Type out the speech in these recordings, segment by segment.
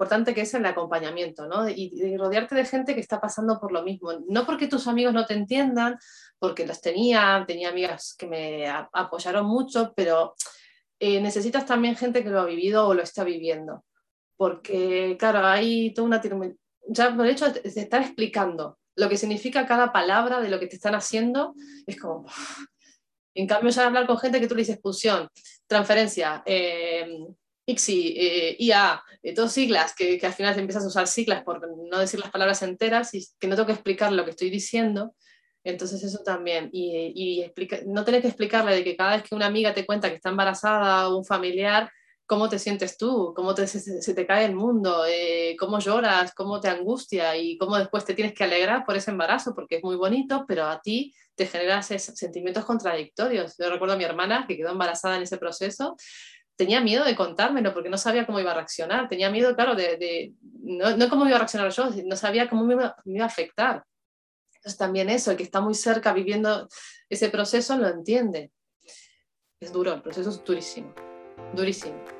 importante que es el acompañamiento, ¿no? Y, rodearte de gente que está pasando por lo mismo. No porque tus amigos no te entiendan, porque los tenía, tenía amigas que me apoyaron mucho, pero eh, necesitas también gente que lo ha vivido o lo está viviendo. Porque, claro, hay toda una... Ya por el hecho de estar explicando lo que significa cada palabra de lo que te están haciendo, es como... En cambio, ya hablar con gente que tú le dices expulsión, transferencia, eh, ICSI, eh, IA, eh, todas siglas, que, que, al final te empiezas a usar siglas por no decir las palabras enteras y que no tengo que explicar lo que estoy diciendo. Entonces eso también. Y, y explica, no tener que explicarle de que cada vez que una amiga te cuenta que está embarazada o un familiar, cómo te sientes tú, cómo te, se, te cae el mundo, eh, cómo lloras, cómo te angustia y cómo después te tienes que alegrar por ese embarazo, porque es muy bonito, pero a ti te genera sentimientos contradictorios. Yo recuerdo a mi hermana que quedó embarazada en ese proceso tenía miedo de contármelo porque no sabía cómo iba a reaccionar. Tenía miedo, claro, de, no, no, cómo iba a reaccionar yo, no sabía cómo me iba, a afectar. Entonces también eso, el que está muy cerca viviendo ese proceso lo entiende. Es duro, el proceso es durísimo, durísimo.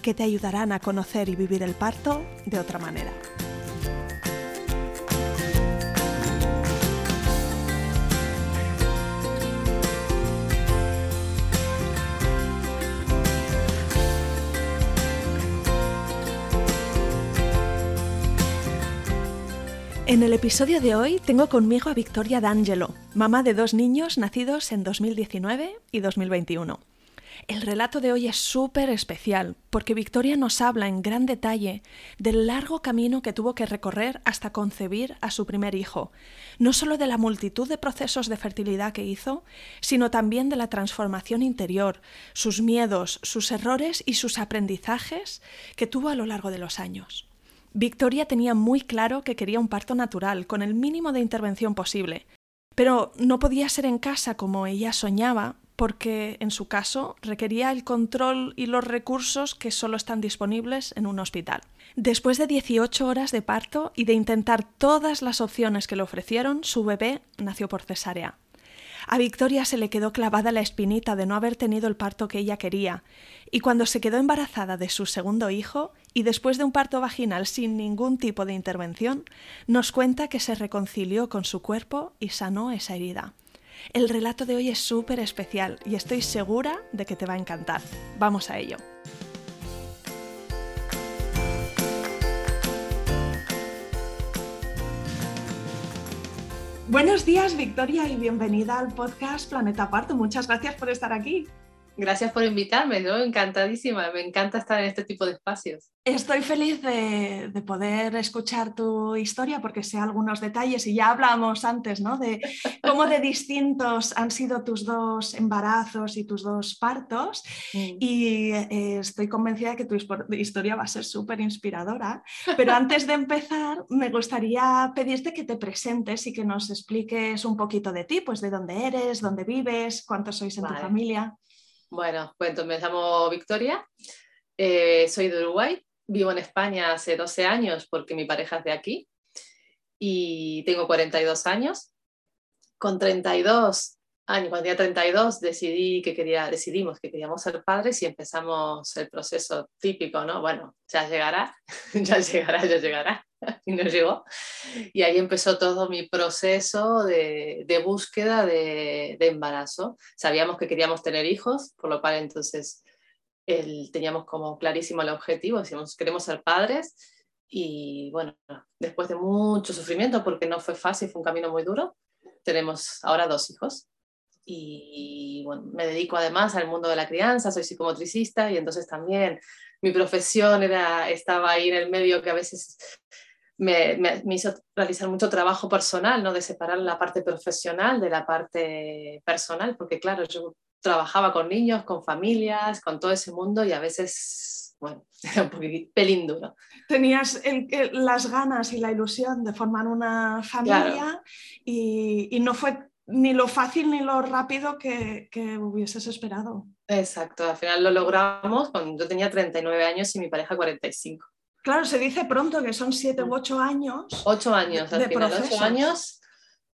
que te ayudarán a conocer y vivir el parto de otra manera. En el episodio de hoy tengo conmigo a Victoria D'Angelo, mamá de dos niños nacidos en 2019 y 2021. El relato de hoy es súper especial porque Victoria nos habla en gran detalle del largo camino que tuvo que recorrer hasta concebir a su primer hijo, no solo de la multitud de procesos de fertilidad que hizo, sino también de la transformación interior, sus miedos, sus errores y sus aprendizajes que tuvo a lo largo de los años. Victoria tenía muy claro que quería un parto natural, con el mínimo de intervención posible, pero no podía ser en casa como ella soñaba porque en su caso requería el control y los recursos que solo están disponibles en un hospital. Después de 18 horas de parto y de intentar todas las opciones que le ofrecieron, su bebé nació por cesárea. A Victoria se le quedó clavada la espinita de no haber tenido el parto que ella quería, y cuando se quedó embarazada de su segundo hijo, y después de un parto vaginal sin ningún tipo de intervención, nos cuenta que se reconcilió con su cuerpo y sanó esa herida. El relato de hoy es súper especial y estoy segura de que te va a encantar. Vamos a ello. Buenos días, Victoria, y bienvenida al podcast Planeta Parto. Muchas gracias por estar aquí. Gracias por invitarme, ¿no? Encantadísima, me encanta estar en este tipo de espacios. Estoy feliz de, poder escuchar tu historia porque sé algunos detalles y ya hablamos antes, ¿no? De cómo de distintos han sido tus dos embarazos y tus dos partos mm. y eh, estoy convencida de que tu historia va a ser súper inspiradora. Pero antes de empezar, me gustaría pedirte que te presentes y que nos expliques un poquito de ti, pues de dónde eres, dónde vives, cuántos sois en tu familia. Bueno, pues me llamo Victoria, eh, soy de Uruguay, vivo en España hace 12 años porque mi pareja es de aquí y tengo 42 años. Con 32 años, cuando tenía 32, decidí que quería, decidimos que queríamos ser padres y empezamos el proceso típico, ¿no? Bueno, ya llegará, ya llegará, ya llegará. y no llegó. Y ahí empezó todo mi proceso de, de búsqueda de, de, embarazo. Sabíamos que queríamos tener hijos, por lo cual entonces el, teníamos como clarísimo el objetivo, decíamos, queremos ser padres. Y bueno, después de mucho sufrimiento, porque no fue fácil, fue un camino muy duro, tenemos ahora dos hijos. y bueno, me dedico además al mundo de la crianza, soy psicomotricista y entonces también mi profesión era, estaba ahí en el medio que a veces me, me, hizo realizar mucho trabajo personal, ¿no? de separar la parte profesional de la parte personal, porque claro, yo trabajaba con niños, con familias, con todo ese mundo y a veces, bueno, era un poquito pelín duro. Tenías las ganas y la ilusión de formar una familia y, y, no fue ni lo fácil ni lo rápido que, que, hubieses esperado. Exacto, al final lo logramos cuando yo tenía 39 años y mi pareja 45. Claro, se dice pronto que son 7 u 8 años. 8 años, al final, 8 años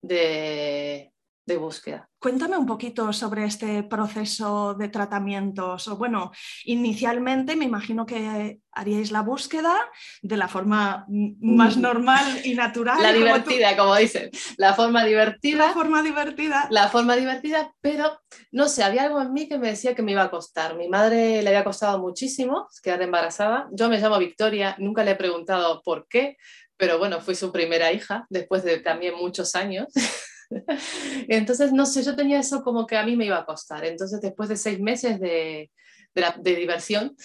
de, de búsqueda. Cuéntame un poquito sobre este proceso de tratamientos. O bueno, inicialmente me imagino que haríais la búsqueda de la forma más mm. normal y natural. La divertida, como, dicen. La forma divertida. La forma divertida. La forma divertida, pero no sé, había algo en mí que me decía que me iba a costar. Mi madre le había costado muchísimo quedar embarazada. Yo me llamo Victoria, nunca le he preguntado por qué, pero bueno, fui su primera hija después de también muchos años. Entonces, no sé, yo tenía eso como que a mí me iba a costar. Entonces, después de seis meses de, de, diversión,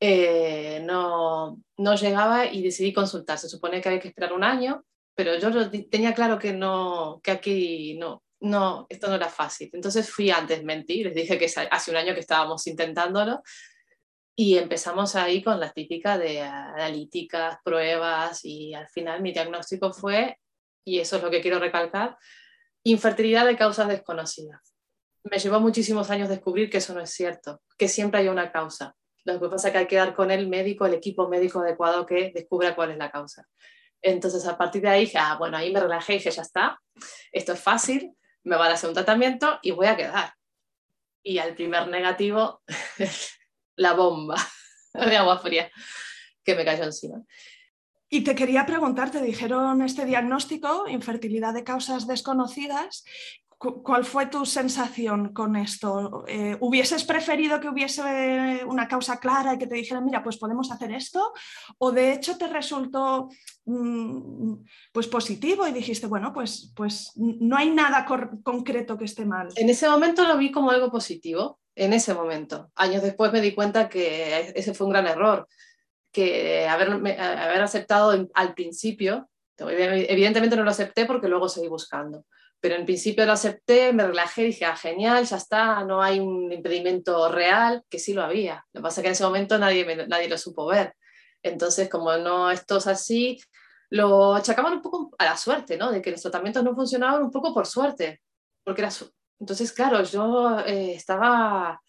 eh, no, no llegaba y decidí consultar. Se supone que había que esperar un año, pero yo tenía claro que, no, que aquí no, no, esto no era fácil. Entonces fui antes, mentí, les dije que hace un año que estábamos intentándolo y empezamos ahí con la típica de analíticas, pruebas y al final mi diagnóstico fue, y eso es lo que quiero recalcar, Infertilidad de causas desconocidas. Me llevó muchísimos años descubrir que eso no es cierto, que siempre hay una causa. Lo que pasa es que hay que dar con el médico, el equipo médico adecuado que descubra cuál es la causa. Entonces, a partir de ahí ah, bueno, ahí me relajé y dije, ya está, esto es fácil, me van a hacer un tratamiento y voy a quedar. Y al primer negativo, la bomba de agua fría que me cayó encima. Y te quería preguntar, te dijeron este diagnóstico, infertilidad de causas desconocidas. ¿Cuál fue tu sensación con esto? Eh, ¿Hubieses preferido que hubiese una causa clara y que te dijeran, mira, pues podemos hacer esto? ¿O de hecho te resultó mm, pues positivo y dijiste, bueno, pues, pues no hay nada concreto que esté mal? En ese momento lo vi como algo positivo, en ese momento. Años después me di cuenta que ese fue un gran error que haber, haber aceptado al principio, evidentemente no lo acepté porque luego seguí buscando, pero en principio lo acepté, me relajé, dije, ah, genial, ya está, no hay un impedimento real, que sí lo había. Lo que pasa es que en ese momento nadie, nadie lo supo ver. Entonces, como no esto es así, lo achacaban un poco a la suerte, ¿no? De que los tratamientos no funcionaban un poco por suerte. Porque era Entonces, claro, yo eh, estaba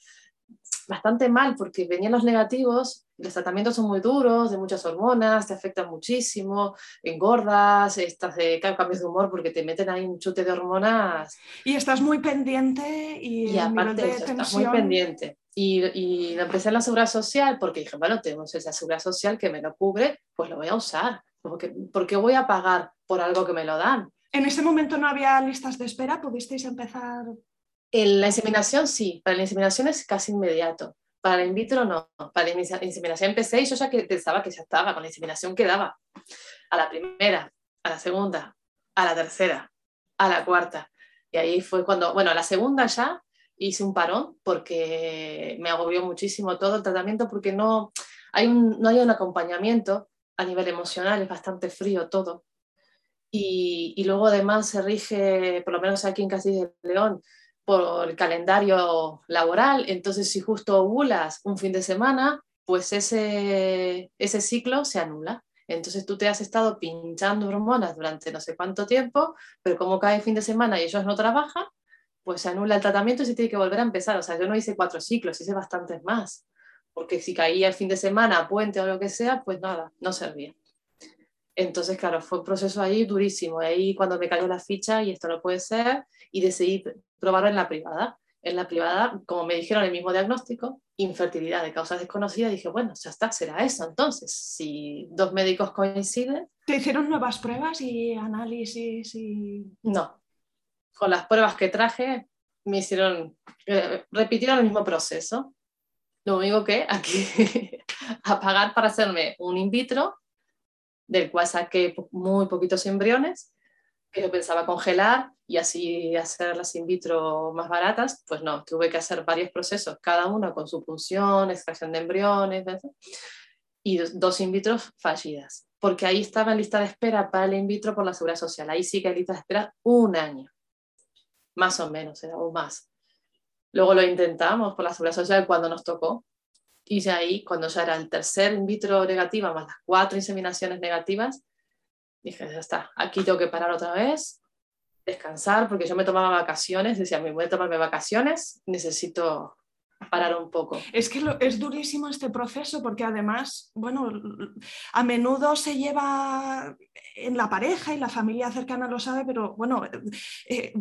bastante mal porque venían los negativos, los tratamientos son muy duros, de muchas hormonas, te afectan muchísimo, engordas, estás de cambios de humor porque te meten ahí un chute de hormonas. Y estás muy pendiente y, y aparte de estás muy pendiente. Y, y lo empecé en la seguridad social porque dije, bueno, tengo esa seguridad social que me lo cubre, pues lo voy a usar. Porque, ¿Por qué voy a pagar por algo que me lo dan? En ese momento no había listas de espera, pudisteis empezar en la inseminación sí, para la inseminación es casi inmediato. Para la in vitro no. Para la inseminación empecé y yo ya que pensaba que ya estaba, con la inseminación quedaba. A la primera, a la segunda, a la tercera, a la cuarta. Y ahí fue cuando, bueno, a la segunda ya hice un parón porque me agobió muchísimo todo el tratamiento porque no hay un, no hay un acompañamiento a nivel emocional, es bastante frío todo. Y, y luego además se rige, por lo menos aquí en Castilla de León, el calendario laboral. Entonces, si justo ovulas un fin de semana, pues ese, ese ciclo se anula. Entonces tú te has estado pinchando hormonas durante no sé cuánto tiempo, pero como cae fin de semana y ellos no trabajan, pues se anula el tratamiento y se tiene que volver a empezar. O sea, yo no hice cuatro ciclos, hice bastantes más. Porque si caía el fin de semana, puente o lo que sea, pues nada, no servía. Entonces, claro, fue un proceso ahí durísimo. Ahí cuando me cayó la ficha y esto no puede ser, y decidí probarlo en la privada. En la privada, como me dijeron el mismo diagnóstico, infertilidad de causas desconocidas, dije, bueno, ya está, será eso. Entonces, si dos médicos coinciden. ¿Te hicieron nuevas pruebas y análisis? Y... No. Con las pruebas que traje, me hicieron, eh, repitieron el mismo proceso. Lo único que aquí, a pagar para hacerme un in vitro, del cual saqué muy poquitos embriones, que yo pensaba congelar y así hacer las in vitro más baratas, pues no, tuve que hacer varios procesos, cada uno con su función, extracción de embriones, y dos in vitro fallidas, porque ahí estaba en lista de espera para el in vitro por la seguridad social, ahí sí que hay lista de espera un año, más o menos, era aún más. Luego lo intentamos por la seguridad social cuando nos tocó, y ahí, cuando ya era el tercer in vitro negativa, más las cuatro inseminaciones negativas, dije, ya está, aquí tengo que parar otra vez, descansar, porque yo me tomaba vacaciones, decía, me voy a tomarme vacaciones, necesito parar un poco. Es que es durísimo este proceso porque además, bueno, a menudo se lleva en la pareja y la familia cercana lo sabe, pero bueno, eh,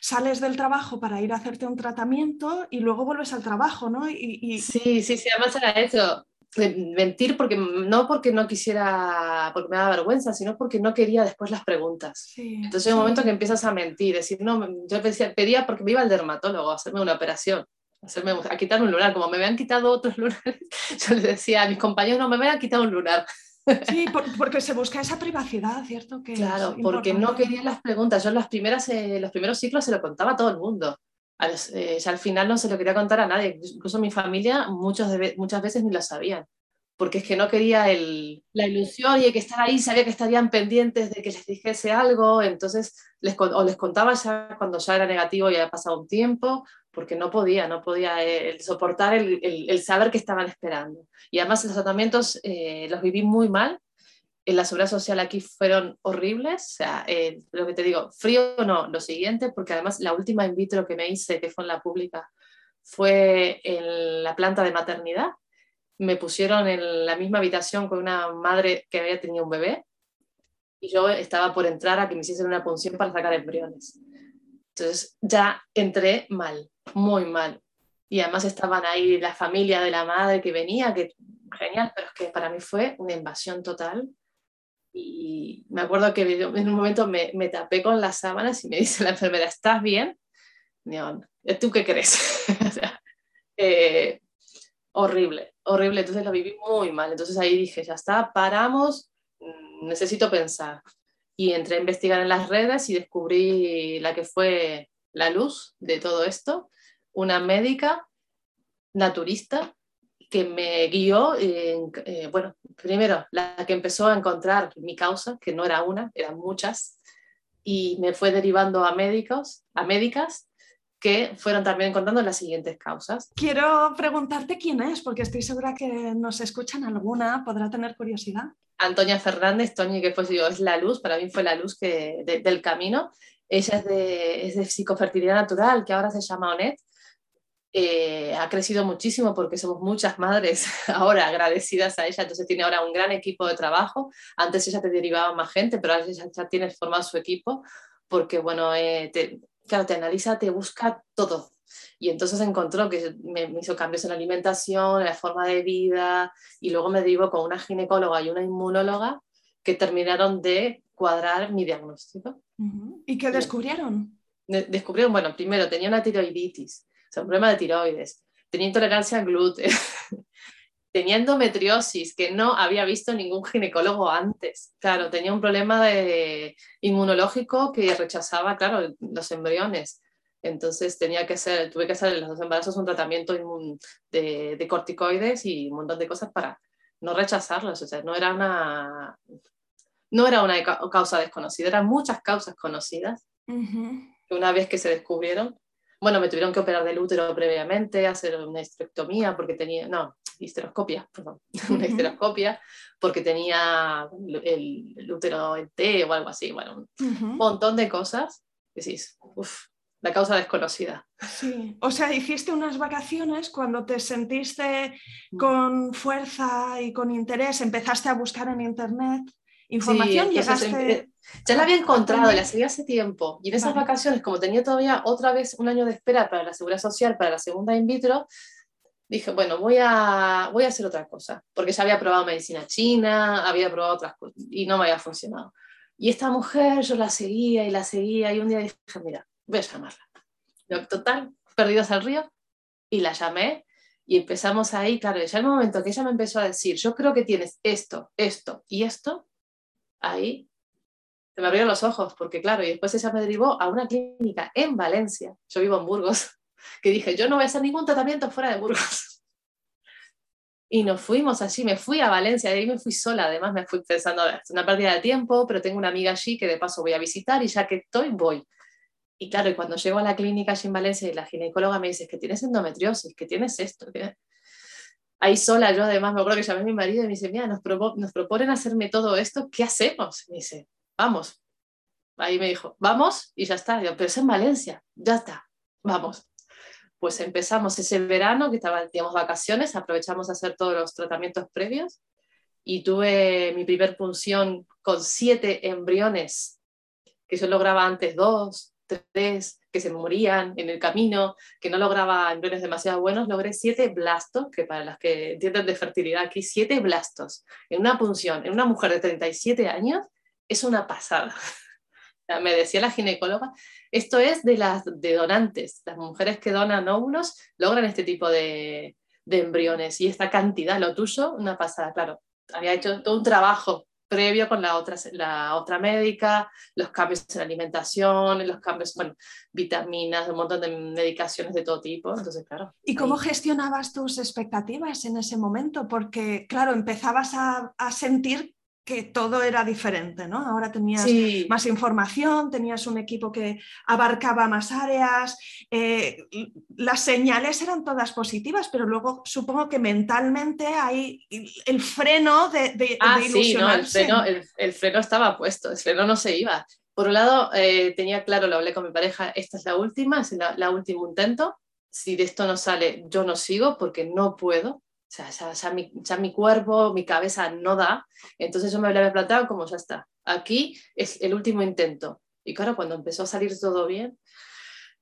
sales del trabajo para ir a hacerte un tratamiento y luego vuelves al trabajo, ¿no? Y, Sí, sí, sí, además era eso mentir porque no porque no quisiera, porque me daba vergüenza, sino porque no quería después las preguntas. Entonces hay un momento que empiezas a mentir, decir, no, yo pedía porque me iba al dermatólogo a hacerme una operación, a, hacerme, a quitarme un lunar, como me habían quitado otros lunares, yo les decía a mis compañeros, no, me habían quitado un lunar. Sí, porque se busca esa privacidad, ¿cierto? Que claro, porque no quería las preguntas. Yo en las primeras, eh, los primeros ciclos se lo contaba a todo el mundo. Eh, ya al final no se lo quería contar a nadie, incluso mi familia muchas, muchas veces ni lo sabían, porque es que no quería el, la ilusión y el que estar ahí, sabía que estarían pendientes de que les dijese algo, entonces les, o les contaba ya cuando ya era negativo y había pasado un tiempo, porque no podía, no podía eh, soportar el, el, saber que estaban esperando. Y además los tratamientos eh, los viví muy mal, en la seguridad social aquí fueron horribles, o sea, eh, lo que te digo, frío no, lo siguiente, porque además la última in vitro que me hice, que fue en la pública, fue en la planta de maternidad. Me pusieron en la misma habitación con una madre que había tenido un bebé y yo estaba por entrar a que me hiciesen una punción para sacar embriones. Entonces ya entré mal, muy mal. Y además estaban ahí la familia de la madre que venía, que genial, pero es que para mí fue una invasión total y me acuerdo que en un momento me, tapé con las sábanas y me dice la enfermera, ¿estás bien? ¿tú qué crees? Eh, horrible, horrible. Entonces lo viví muy mal. Entonces ahí dije, ya está, paramos, mm, necesito pensar. Y entré a investigar en las redes y descubrí la que fue la luz de todo esto, una médica naturista que me guió, en, eh, bueno, primero la que empezó a encontrar mi causa, que no era una, eran muchas, y me fue derivando a médicos, a médicas, que fueron también encontrando las siguientes causas. Quiero preguntarte quién es, porque estoy segura que nos escuchan alguna, podrá tener curiosidad. Antonia Fernández, Toñi, que pues yo, es la luz, para mí fue la luz que, del camino. Ella es de, es de psicofertilidad natural, que ahora se llama ONET, eh, ha crecido muchísimo porque somos muchas madres ahora agradecidas a ella, entonces tiene ahora un gran equipo de trabajo. Antes ella te derivaba más gente, pero ahora ya, ya tienes formado su equipo porque, bueno, eh, te, claro, te analiza, te busca todo. Y entonces encontró que me, hizo cambios en la alimentación, en la forma de vida, y luego me derivó con una ginecóloga y una inmunóloga que terminaron de cuadrar mi diagnóstico. ¿Y qué descubrieron? Descubrieron, bueno, primero tenía una tiroiditis un problema de tiroides, tenía intolerancia al gluten, tenía endometriosis que no había visto ningún ginecólogo antes. Claro, tenía un problema de, inmunológico que rechazaba, claro, los embriones. Entonces tenía que hacer, tuve que hacer en los embarazos un tratamiento de, de, corticoides y un montón de cosas para no rechazarlos. O sea, no era una, no era una causa desconocida, eran muchas causas conocidas. que una vez que se descubrieron, bueno, me tuvieron que operar del útero previamente, hacer una histerectomía porque tenía, no, histeroscopia, perdón, una histeroscopia porque tenía el, útero en T o algo así, bueno, un montón de cosas. Decís, uff, la causa desconocida. Sí, o sea, hiciste unas vacaciones cuando te sentiste con fuerza y con interés, empezaste a buscar en internet información, llegaste... Ya la había encontrado, la seguí hace tiempo. Y en esas vacaciones, como tenía todavía otra vez un año de espera para la seguridad social, para la segunda in vitro, dije, bueno, voy a, voy a hacer otra cosa. Porque ya había probado medicina china, había probado otras cosas y no me había funcionado. Y esta mujer, yo la seguía y la seguía y un día dije, mira, voy a llamarla. Total, perdidos al río. Y la llamé y empezamos ahí, claro, ya el momento que ella me empezó a decir, yo creo que tienes esto, esto y esto, ahí Se me abrieron los ojos, porque claro, y después ella me derivó a una clínica en Valencia, yo vivo en Burgos, que dije, yo no voy a hacer ningún tratamiento fuera de Burgos. Y nos fuimos allí, me fui a Valencia, de ahí me fui sola, además me fui pensando, es una pérdida de tiempo, pero tengo una amiga allí que de paso voy a visitar y ya que estoy, voy. Y claro, y cuando llego a la clínica allí en Valencia y la ginecóloga me dice que tienes endometriosis, que tienes esto, que... ahí sola yo además me acuerdo que llamé a mi marido y me dice, mira, nos, proponen hacerme todo esto, ¿qué hacemos? Me dice, vamos. Ahí me dijo, vamos y ya está. Yo, pero es en Valencia, ya está, vamos pues empezamos ese verano, que estaba, vacaciones, aprovechamos a hacer todos los tratamientos previos y tuve mi primer punción con siete embriones, que yo lograba antes dos, tres, que se morían en el camino, que no lograba embriones demasiado buenos, logré siete blastos, que para las que entienden de fertilidad aquí, siete blastos en una punción, en una mujer de 37 años, es una pasada. Me decía la ginecóloga, esto es de las de donantes. Las mujeres que donan óvulos logran este tipo de, embriones y esta cantidad, lo tuyo, una pasada, claro. Había hecho todo un trabajo previo con la otra, la otra médica, los cambios en alimentación, los cambios, bueno, vitaminas, un montón de medicaciones de todo tipo. Entonces, claro. ¿Y cómo gestionabas tus expectativas en ese momento? Porque, claro, empezabas a, a sentir que todo era diferente, ¿no? Ahora tenías más información, tenías un equipo que abarcaba más áreas, eh, las señales eran todas positivas, pero luego supongo que mentalmente hay el freno de, de, ah, Sí, no, el, freno, estaba puesto, el freno no se iba. Por un lado, eh, tenía claro, lo hablé con mi pareja, esta es la última, es la último intento. Si de esto no sale, yo no sigo porque no puedo sea, ya, mi, ya, mi, cuerpo, mi cabeza no da. Entonces yo me había planteado como ya está. Aquí es el último intento. Y claro, cuando empezó a salir todo bien,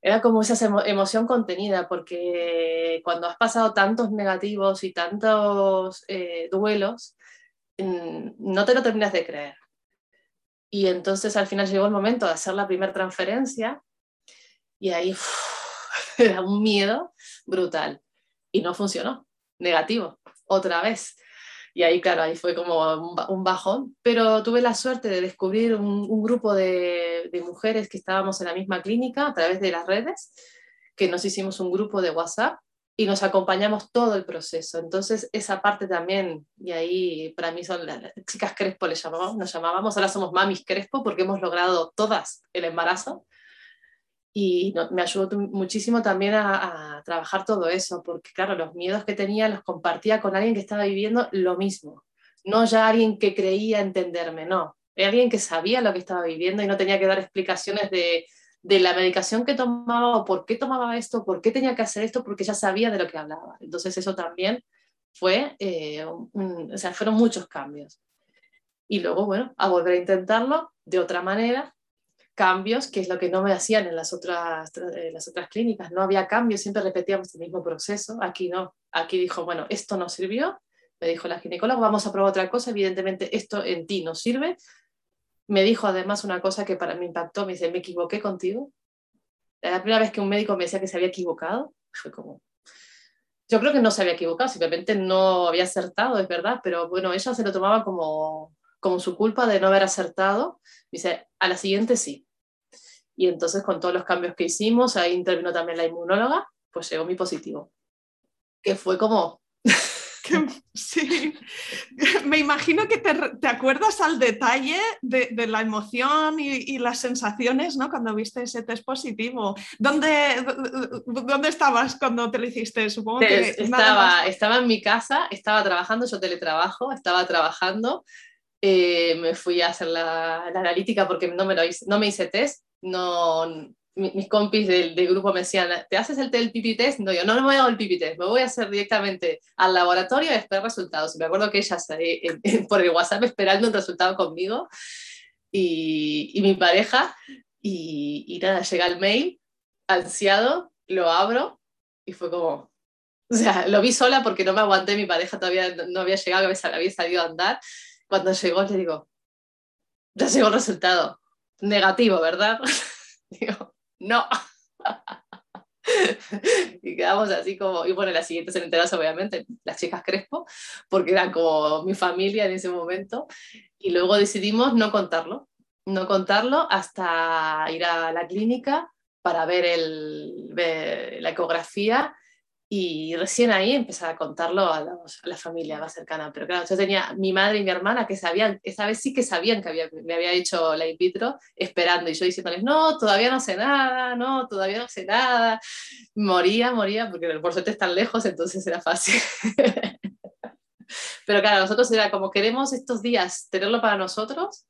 era como esa emoción contenida, porque cuando has pasado tantos negativos y tantos eh, duelos, mm, no te lo terminas de creer. Y entonces al final llegó el momento de hacer la primera transferencia y ahí era un miedo brutal. Y no funcionó negativo, otra vez. Y ahí, claro, ahí fue como un bajón, pero tuve la suerte de descubrir un, grupo de, mujeres que estábamos en la misma clínica a través de las redes, que nos hicimos un grupo de WhatsApp y nos acompañamos todo el proceso. Entonces, esa parte también, y ahí para mí son las, chicas Crespo, les llamábamos, nos llamábamos, ahora somos mamis Crespo porque hemos logrado todas el embarazo y me ayudó muchísimo también a, trabajar todo eso, porque claro, los miedos que tenía los compartía con alguien que estaba viviendo lo mismo, no ya alguien que creía entenderme, no, era alguien que sabía lo que estaba viviendo y no tenía que dar explicaciones de, de la medicación que tomaba o por qué tomaba esto, por qué tenía que hacer esto, porque ya sabía de lo que hablaba. Entonces eso también fue, eh, o sea, fueron muchos cambios. Y luego, bueno, a volver a intentarlo de otra manera, cambios, que es lo que no me hacían en las otras, eh, las otras clínicas. No había cambios, siempre repetíamos el mismo proceso. Aquí no. Aquí dijo, bueno, esto no sirvió. Me dijo la ginecóloga, vamos a probar otra cosa. Evidentemente, esto en ti no sirve. Me dijo además una cosa que para mí impactó. Me dice, me equivoqué contigo. La primera vez que un médico me decía que se había equivocado, fue como, yo creo que no se había equivocado, simplemente no había acertado, es verdad, pero bueno, ella se lo tomaba como, como su culpa de no haber acertado. Dice, a la siguiente sí. Y entonces con todos los cambios que hicimos, ahí intervino también la inmunóloga, pues llegó mi positivo. Que fue como... sí, me imagino que te, acuerdas al detalle de, la emoción y, las sensaciones ¿no? cuando viste ese test positivo. ¿Dónde, ¿Dónde estabas cuando te lo hiciste? Supongo que estaba, estaba en mi casa, estaba trabajando, yo teletrabajo, estaba trabajando eh, me fui a hacer la, analítica porque no me, lo hice, no me hice test. No, mis compis del, grupo me decían, ¿te haces el, el pipi test? No, yo no, me voy a hacer el pipi test, me voy a hacer directamente al laboratorio y a esperar resultados. Me acuerdo que ella por el WhatsApp esperando un resultado conmigo y, y mi pareja. Y, y, nada, llega el mail, ansiado, lo abro y fue como, o sea, lo vi sola porque no me aguanté, mi pareja todavía no, había llegado, había salido a andar cuando llegó le digo, ya llegó el resultado. Negativo, ¿verdad? digo, no. y quedamos así como, y bueno, las siguientes en enteras obviamente, las chicas Crespo, porque eran como mi familia en ese momento, y luego decidimos no contarlo. no contarlo hasta ir a la clínica para ver, el, ver la ecografía y recién ahí empecé a contarlo a, la familia más cercana. Pero claro, yo tenía mi madre y mi hermana que sabían, esa vez sí que sabían que había, me había hecho la in vitro, esperando. Y yo diciéndoles, no, todavía no sé nada, no, todavía no sé nada. Moría, moría, porque por suerte están lejos, entonces era fácil. Pero claro, nosotros era como queremos estos días tenerlo para nosotros.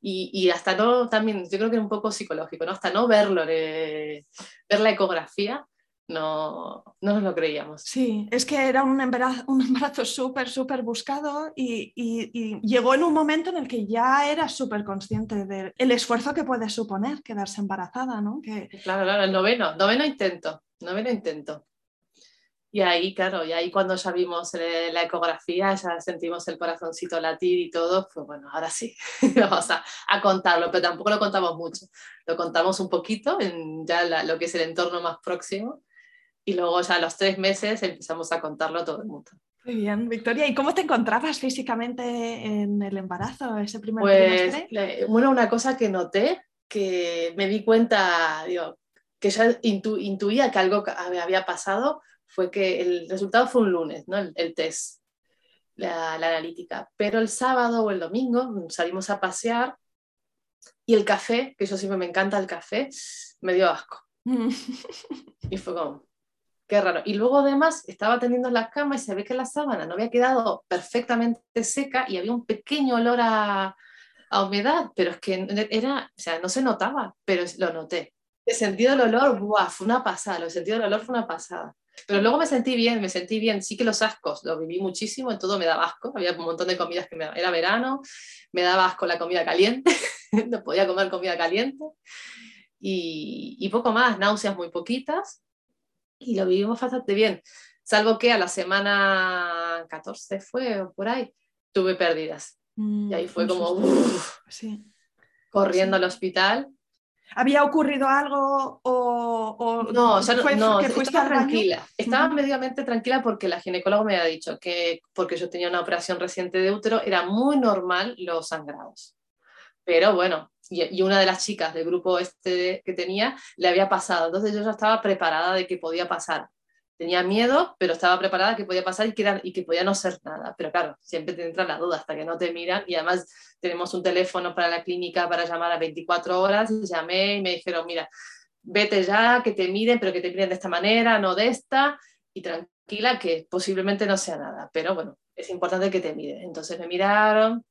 Y, y, hasta no, también, yo creo que era un poco psicológico, ¿no? Hasta no verlo, ver la ecografía, no, no nos lo creíamos. Sí, es que era un embarazo, un embarazo súper, súper buscado y, llegó en un momento en el que ya era súper consciente del esfuerzo que puede suponer quedarse embarazada, ¿no? Que... Claro, claro, el noveno, noveno intento, noveno intento. Y ahí, claro, y ahí cuando ya vimos la ecografía, ya sentimos el corazoncito latir y todo, pues bueno, ahora sí, vamos a, contarlo, pero tampoco lo contamos mucho, lo contamos un poquito en ya lo que es el entorno más próximo y luego ya a los tres meses empezamos a contarlo a todo el mundo. Muy bien, Victoria. ¿Y cómo te encontrabas físicamente en el embarazo, ese primer pues, Bueno, una cosa que noté, que me di cuenta, digo, que ya intuía que algo había pasado, fue que el resultado fue un lunes, ¿no? el, test, la, la, analítica. Pero el sábado o el domingo salimos a pasear y el café, que yo siempre me encanta el café, me dio asco. y fue como, Qué raro. Y luego además estaba tendiendo la cama y se ve que la sábana no había quedado perfectamente seca y había un pequeño olor a, a humedad, pero es que era, o sea, no se notaba, pero lo noté. He sentido el olor, ¡buah! Fue una pasada, lo he sentido el olor fue una pasada. Pero luego me sentí bien, me sentí bien. Sí que los ascos, lo viví muchísimo, en todo me daba asco. Había un montón de comidas que me era verano, me daba asco la comida caliente, no podía comer comida caliente. Y, y, poco más, náuseas muy poquitas y lo vivimos bastante bien, salvo que a la semana 14 fue o por ahí, tuve pérdidas. y ahí fue como corriendo al hospital. ¿Había ocurrido algo o, no, no, estaba tranquila. Estaba mediamente tranquila porque la ginecóloga me había dicho que porque yo tenía una operación reciente de útero era muy normal los sangrados. Pero bueno, y, una de las chicas del grupo este que tenía le había pasado, entonces yo ya estaba preparada de que podía pasar. Tenía miedo, pero estaba preparada que podía pasar y que, y que podía no ser nada. Pero claro, siempre te entra la duda hasta que no te miran. Y además tenemos un teléfono para la clínica para llamar a 24 horas. Y llamé y me dijeron, mira, vete ya, que te miren, pero que te miren de esta manera, no de esta. Y tranquila, que posiblemente no sea nada. Pero bueno, es importante que te miren. Entonces me miraron,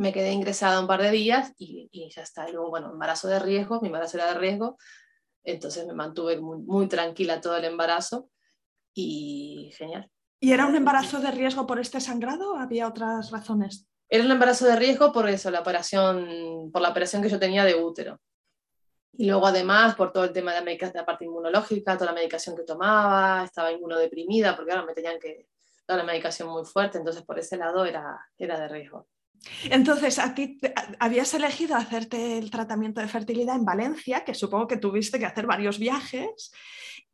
me quedé ingresada un par de días y, ya está. Y luego, bueno, embarazo de riesgo, mi embarazo era de riesgo, entonces me mantuve muy, tranquila todo el embarazo y genial. ¿Y era un embarazo de riesgo por este sangrado o había otras razones? Era un embarazo de riesgo por eso, la operación, por la operación que yo tenía de útero. Y luego además por todo el tema de la, de la parte inmunológica, toda la medicación que tomaba, estaba inmunodeprimida porque ahora me tenían que dar la medicación muy fuerte, entonces por ese lado era, era de riesgo. Entonces, a ti habías elegido hacerte el tratamiento de fertilidad en Valencia, que supongo que tuviste que hacer varios viajes.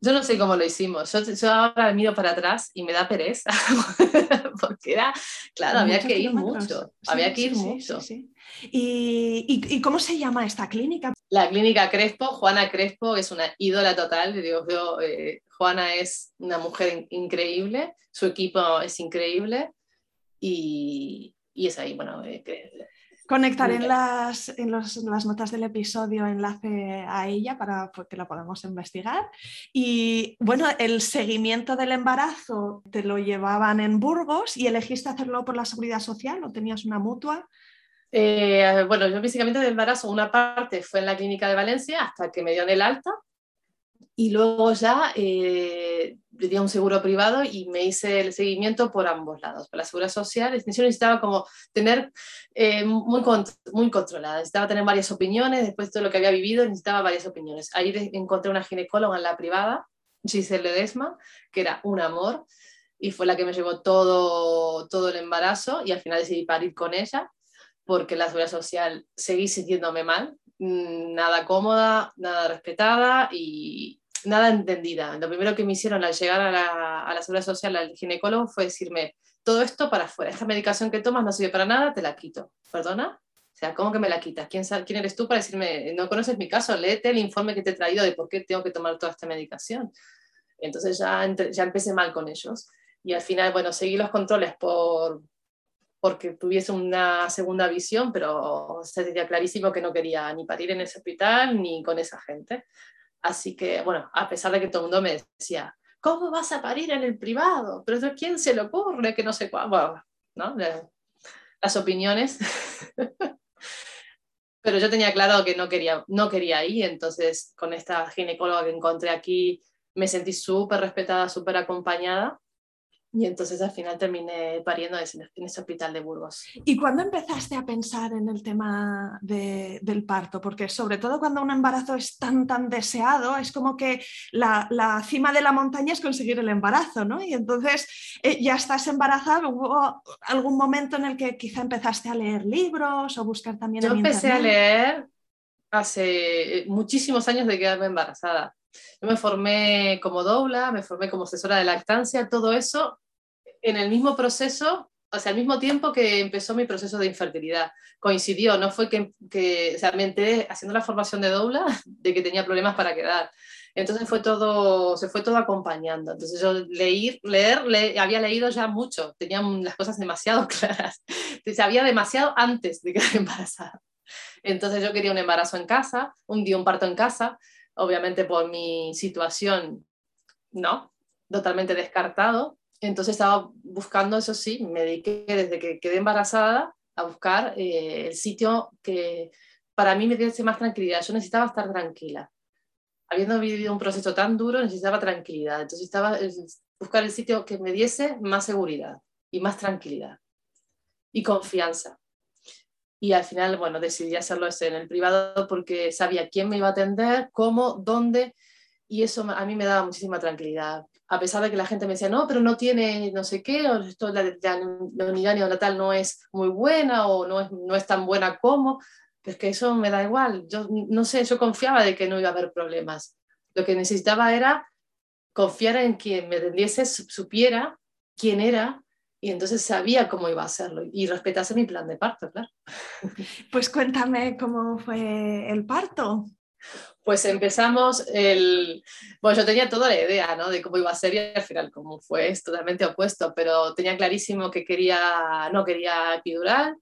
Yo no sé cómo lo hicimos. Yo, ahora miro para atrás y me da pereza, porque era, claro, había que ir mucho. había que ir mucho. ¿Y, cómo se llama esta clínica? La clínica Crespo, Juana Crespo es una ídola total. Digo, eh, Juana es una mujer increíble, su equipo es increíble y, y es ahí, bueno, eh, Conectaré en, las, en, las notas del episodio enlace a ella para pues, que la podamos investigar. Y bueno, el seguimiento del embarazo te lo llevaban en Burgos y elegiste hacerlo por la seguridad social o tenías una mutua. Eh, bueno, yo básicamente del embarazo, una parte fue en la clínica de Valencia hasta que me dio en el alta y luego ya eh, di un seguro privado y me hice el seguimiento por ambos lados, por la seguridad social. Yo necesitaba como tener eh, muy, muy controlada, necesitaba tener varias opiniones, después de todo lo que había vivido necesitaba varias opiniones. Ahí encontré una ginecóloga en la privada, Giselle Ledesma, que era un amor y fue la que me llevó todo, todo el embarazo y al final decidí parir con ella porque la seguridad social seguí sintiéndome mal, mm, nada cómoda, nada respetada y, nada entendida. Lo primero que me hicieron al llegar a la, a la seguridad social, al ginecólogo, fue decirme, todo esto para afuera, esta medicación que tomas no sirve para nada, te la quito. ¿Perdona? O sea, ¿cómo que me la quitas? ¿Quién, ¿Quién eres tú para decirme, no conoces mi caso? Léete el informe que te he traído de por qué tengo que tomar toda esta medicación. Entonces ya, ya empecé mal con ellos. Y al final, bueno, seguí los controles por, porque tuviese una segunda visión, pero se tenía clarísimo que no quería ni parir en ese hospital ni con esa gente. Así que, bueno, a pesar de que todo el mundo me decía, ¿cómo vas a parir en el privado? Pero ¿quién se le ocurre que no sé cuál? Bueno, ¿no? Las opiniones. Pero yo tenía claro que no quería, no quería ir, entonces con esta ginecóloga que encontré aquí me sentí súper respetada, súper acompañada y entonces al final terminé pariendo en ese hospital de Burgos. ¿Y cuándo empezaste a pensar en el tema del parto? Porque sobre todo cuando un embarazo es tan, tan deseado, es como que la, cima de la montaña es conseguir el embarazo, ¿no? Y entonces eh, ya estás embarazada, ¿hubo algún momento en el que quizá empezaste a leer libros o buscar también... Yo empecé a leer hace eh, muchísimos años de quedarme embarazada. Yo me formé como dobla, me formé como asesora de lactancia, todo eso en el mismo proceso, o sea, al mismo tiempo que empezó mi proceso de infertilidad. Coincidió, no fue que, que o sea, me enteré haciendo la formación de dobla de que tenía problemas para quedar. Entonces fue todo, se fue todo acompañando. Entonces yo leí, leer, había leído ya mucho, tenía las cosas demasiado claras. Sabía demasiado antes de quedar embarazada. Entonces yo quería un embarazo en casa, un día un parto en casa, obviamente por mi situación, no, totalmente descartado. Entonces estaba buscando, eso sí, me dediqué desde que quedé embarazada a buscar eh, el sitio que para mí me diese más tranquilidad. Yo necesitaba estar tranquila. Habiendo vivido un proceso tan duro, necesitaba tranquilidad. Entonces estaba buscar el sitio que me diese más seguridad y más tranquilidad y confianza. Y al final, bueno, decidí hacerlo en el privado porque sabía quién me iba a atender, cómo, dónde, y eso a mí me daba muchísima tranquilidad a pesar de que la gente me decía, no, pero no tiene no sé qué, o esto, la, la, unidad neonatal no es muy buena o no es, no es tan buena como, es que eso me da igual. Yo no sé, yo confiaba de que no iba a haber problemas. Lo que necesitaba era confiar en quien me atendiese, supiera quién era y entonces sabía cómo iba a hacerlo y respetase mi plan de parto, claro. Pues cuéntame cómo fue el parto. Pues empezamos el... Bueno, yo tenía toda la idea ¿no? de cómo iba a ser y al final cómo fue, es totalmente opuesto, pero tenía clarísimo que quería, no quería epidural,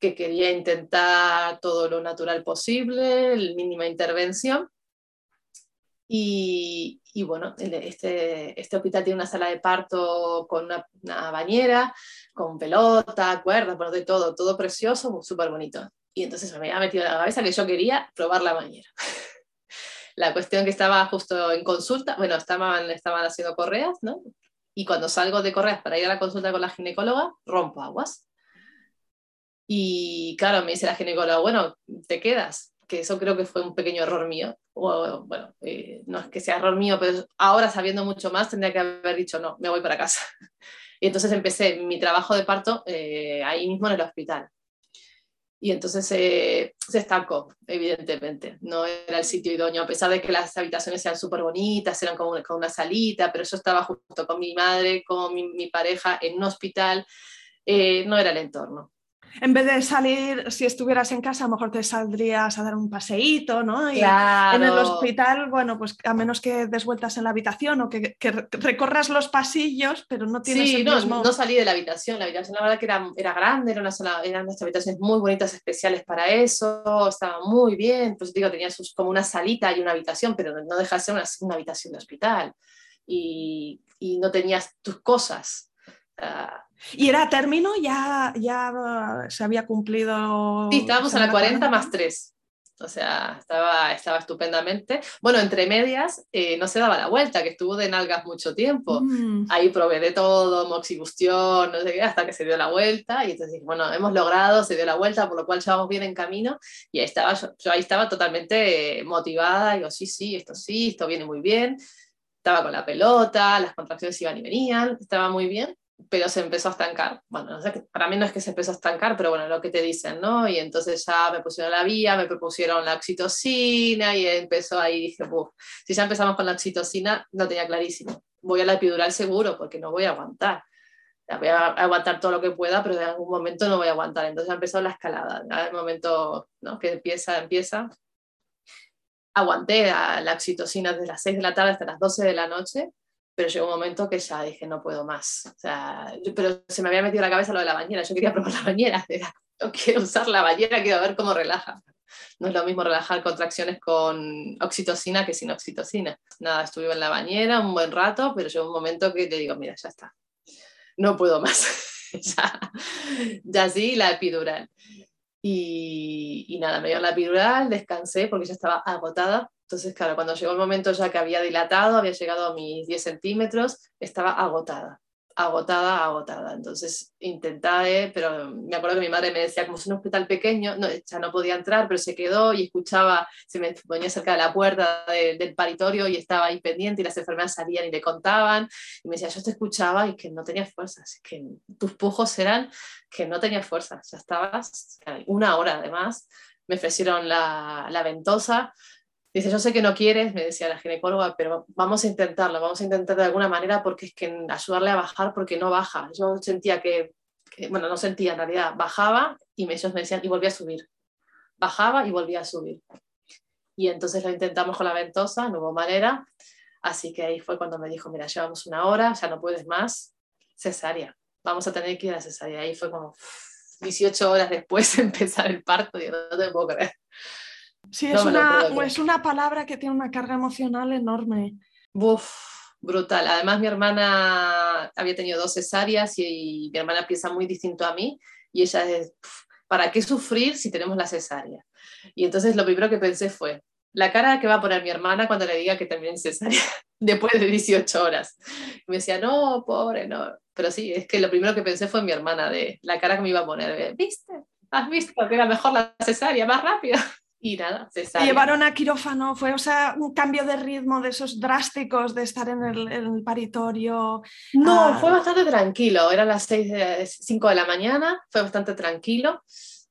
que quería intentar todo lo natural posible, mínima intervención. Y, y, bueno, este, este hospital tiene una sala de parto con una, una bañera, con pelota, cuerdas, bueno, de todo, todo precioso, súper bonito. Y entonces me había metido en la cabeza que yo quería probar la bañera. La cuestión que estaba justo en consulta, bueno, estaban, estaban haciendo correas, ¿no? Y cuando salgo de correas para ir a la consulta con la ginecóloga, rompo aguas. Y claro, me dice la ginecóloga, bueno, te quedas, que eso creo que fue un pequeño error mío. O, bueno, eh, no es que sea error mío, pero ahora sabiendo mucho más tendría que haber dicho, no, me voy para casa. Y entonces empecé mi trabajo de parto eh, ahí mismo en el hospital y entonces se estancó, evidentemente. No era el sitio idóneo, a pesar de que las habitaciones eran súper bonitas, eran como una, una, salita, pero yo estaba justo con mi madre, con mi, pareja en un hospital, eh, no era el entorno en vez de salir, si estuvieras en casa, a lo mejor te saldrías a dar un paseíto, ¿no? Y en el hospital, bueno, pues a menos que des vueltas en la habitación o que, recorras los pasillos, pero no tienes sí, no, no salí de la habitación. La habitación, la verdad, que era, era grande, era una zona, eran unas habitaciones muy bonitas, especiales para eso, estaba muy bien. Pues digo, tenía como una salita y una habitación, pero no deja de ser una, una habitación de hospital. Y, y no tenías tus cosas. ¿Y era término? ¿Ya, ya se había cumplido? Sí, estábamos a la 40 más 3. O sea, estaba, estaba estupendamente. Bueno, entre medias eh, no se daba la vuelta, que estuvo de nalgas mucho tiempo. Mm. Ahí probé de todo, moxibustión, no sé qué, hasta que se dio la vuelta. Y entonces bueno, hemos logrado, se dio la vuelta, por lo cual ya vamos bien en camino. Y ahí estaba, yo, ahí estaba totalmente motivada. Digo, sí, sí, esto sí, esto viene muy bien. Estaba con la pelota, las contracciones iban y venían, estaba muy bien pero se empezó a estancar. Bueno, para mí no es que se empezó a estancar, pero bueno, lo que te dicen, ¿no? Y entonces ya me pusieron la vía, me propusieron la oxitocina y empezó ahí, dije, si ya empezamos con la oxitocina, no tenía clarísimo. Voy a la epidural seguro porque no voy a aguantar. voy a aguantar todo lo que pueda, pero en algún momento no voy a aguantar. Entonces ha empezado la escalada. En el momento ¿no? que empieza, empieza. Aguanté la oxitocina desde las 6 de la tarde hasta las 12 de la noche, pero llegó un momento que ya dije, no puedo más. O sea, pero se me había metido en la cabeza lo de la bañera. Yo quería probar la bañera. Yo quiero usar la bañera, quiero ver cómo relaja. No es lo mismo relajar contracciones con oxitocina que sin oxitocina. Nada, estuve en la bañera un buen rato, pero llegó un momento que te digo, mira, ya está, no puedo más. ya, ya sí, la epidural. Y, y, nada, me dio la epidural, descansé porque ya estaba agotada. Entonces, claro, cuando llegó el momento ya que había dilatado, había llegado a mis 10 centímetros, estaba agotada agotada, agotada. Entonces intenté, pero me acuerdo que mi madre me decía, como es un hospital pequeño, no, ya no podía entrar, pero se quedó y escuchaba, se me ponía cerca de la puerta del paritorio y estaba ahí pendiente y las enfermeras salían y le contaban. Y me decía, yo te escuchaba y que no tenías fuerzas, que tus pujos eran que no tenías fuerzas, ya estabas una hora además. Me ofrecieron la, la ventosa, Dice, yo sé que no quieres, me decía la ginecóloga, pero vamos a intentarlo, vamos a intentar de alguna manera porque es que ayudarle a bajar porque no baja. Yo sentía que, bueno, no sentía en realidad, bajaba y ellos me decían, y volvía a subir. Bajaba y volvía a subir. Y entonces lo intentamos con la ventosa, no hubo manera. Así que ahí fue cuando me dijo, mira, llevamos una hora, ya no puedes más, cesárea. Vamos a tener que ir a cesárea. Ahí fue como 18 horas después de empezar el parto, y no te puedo creer. Sí, es, una, es una palabra que tiene una carga emocional enorme. Uf, brutal. Además, mi hermana había tenido dos cesáreas y, mi hermana piensa muy distinto a mí y ella es, ¿para qué sufrir si tenemos la cesárea? Y entonces lo primero que pensé fue, la cara que va a poner mi hermana cuando le diga que también cesárea después de 18 horas. Y me decía, no, pobre, no. Pero sí, es que lo primero que pensé fue mi hermana, de la cara que me iba a poner, ¿viste? ¿Has visto que era mejor la cesárea, más rápida? Y nada, llevaron a quirófano, fue o sea, un cambio de ritmo de esos drásticos de estar en el, paritorio. No, ah. fue bastante tranquilo, eran las 6 de, 5 de la mañana, fue bastante tranquilo.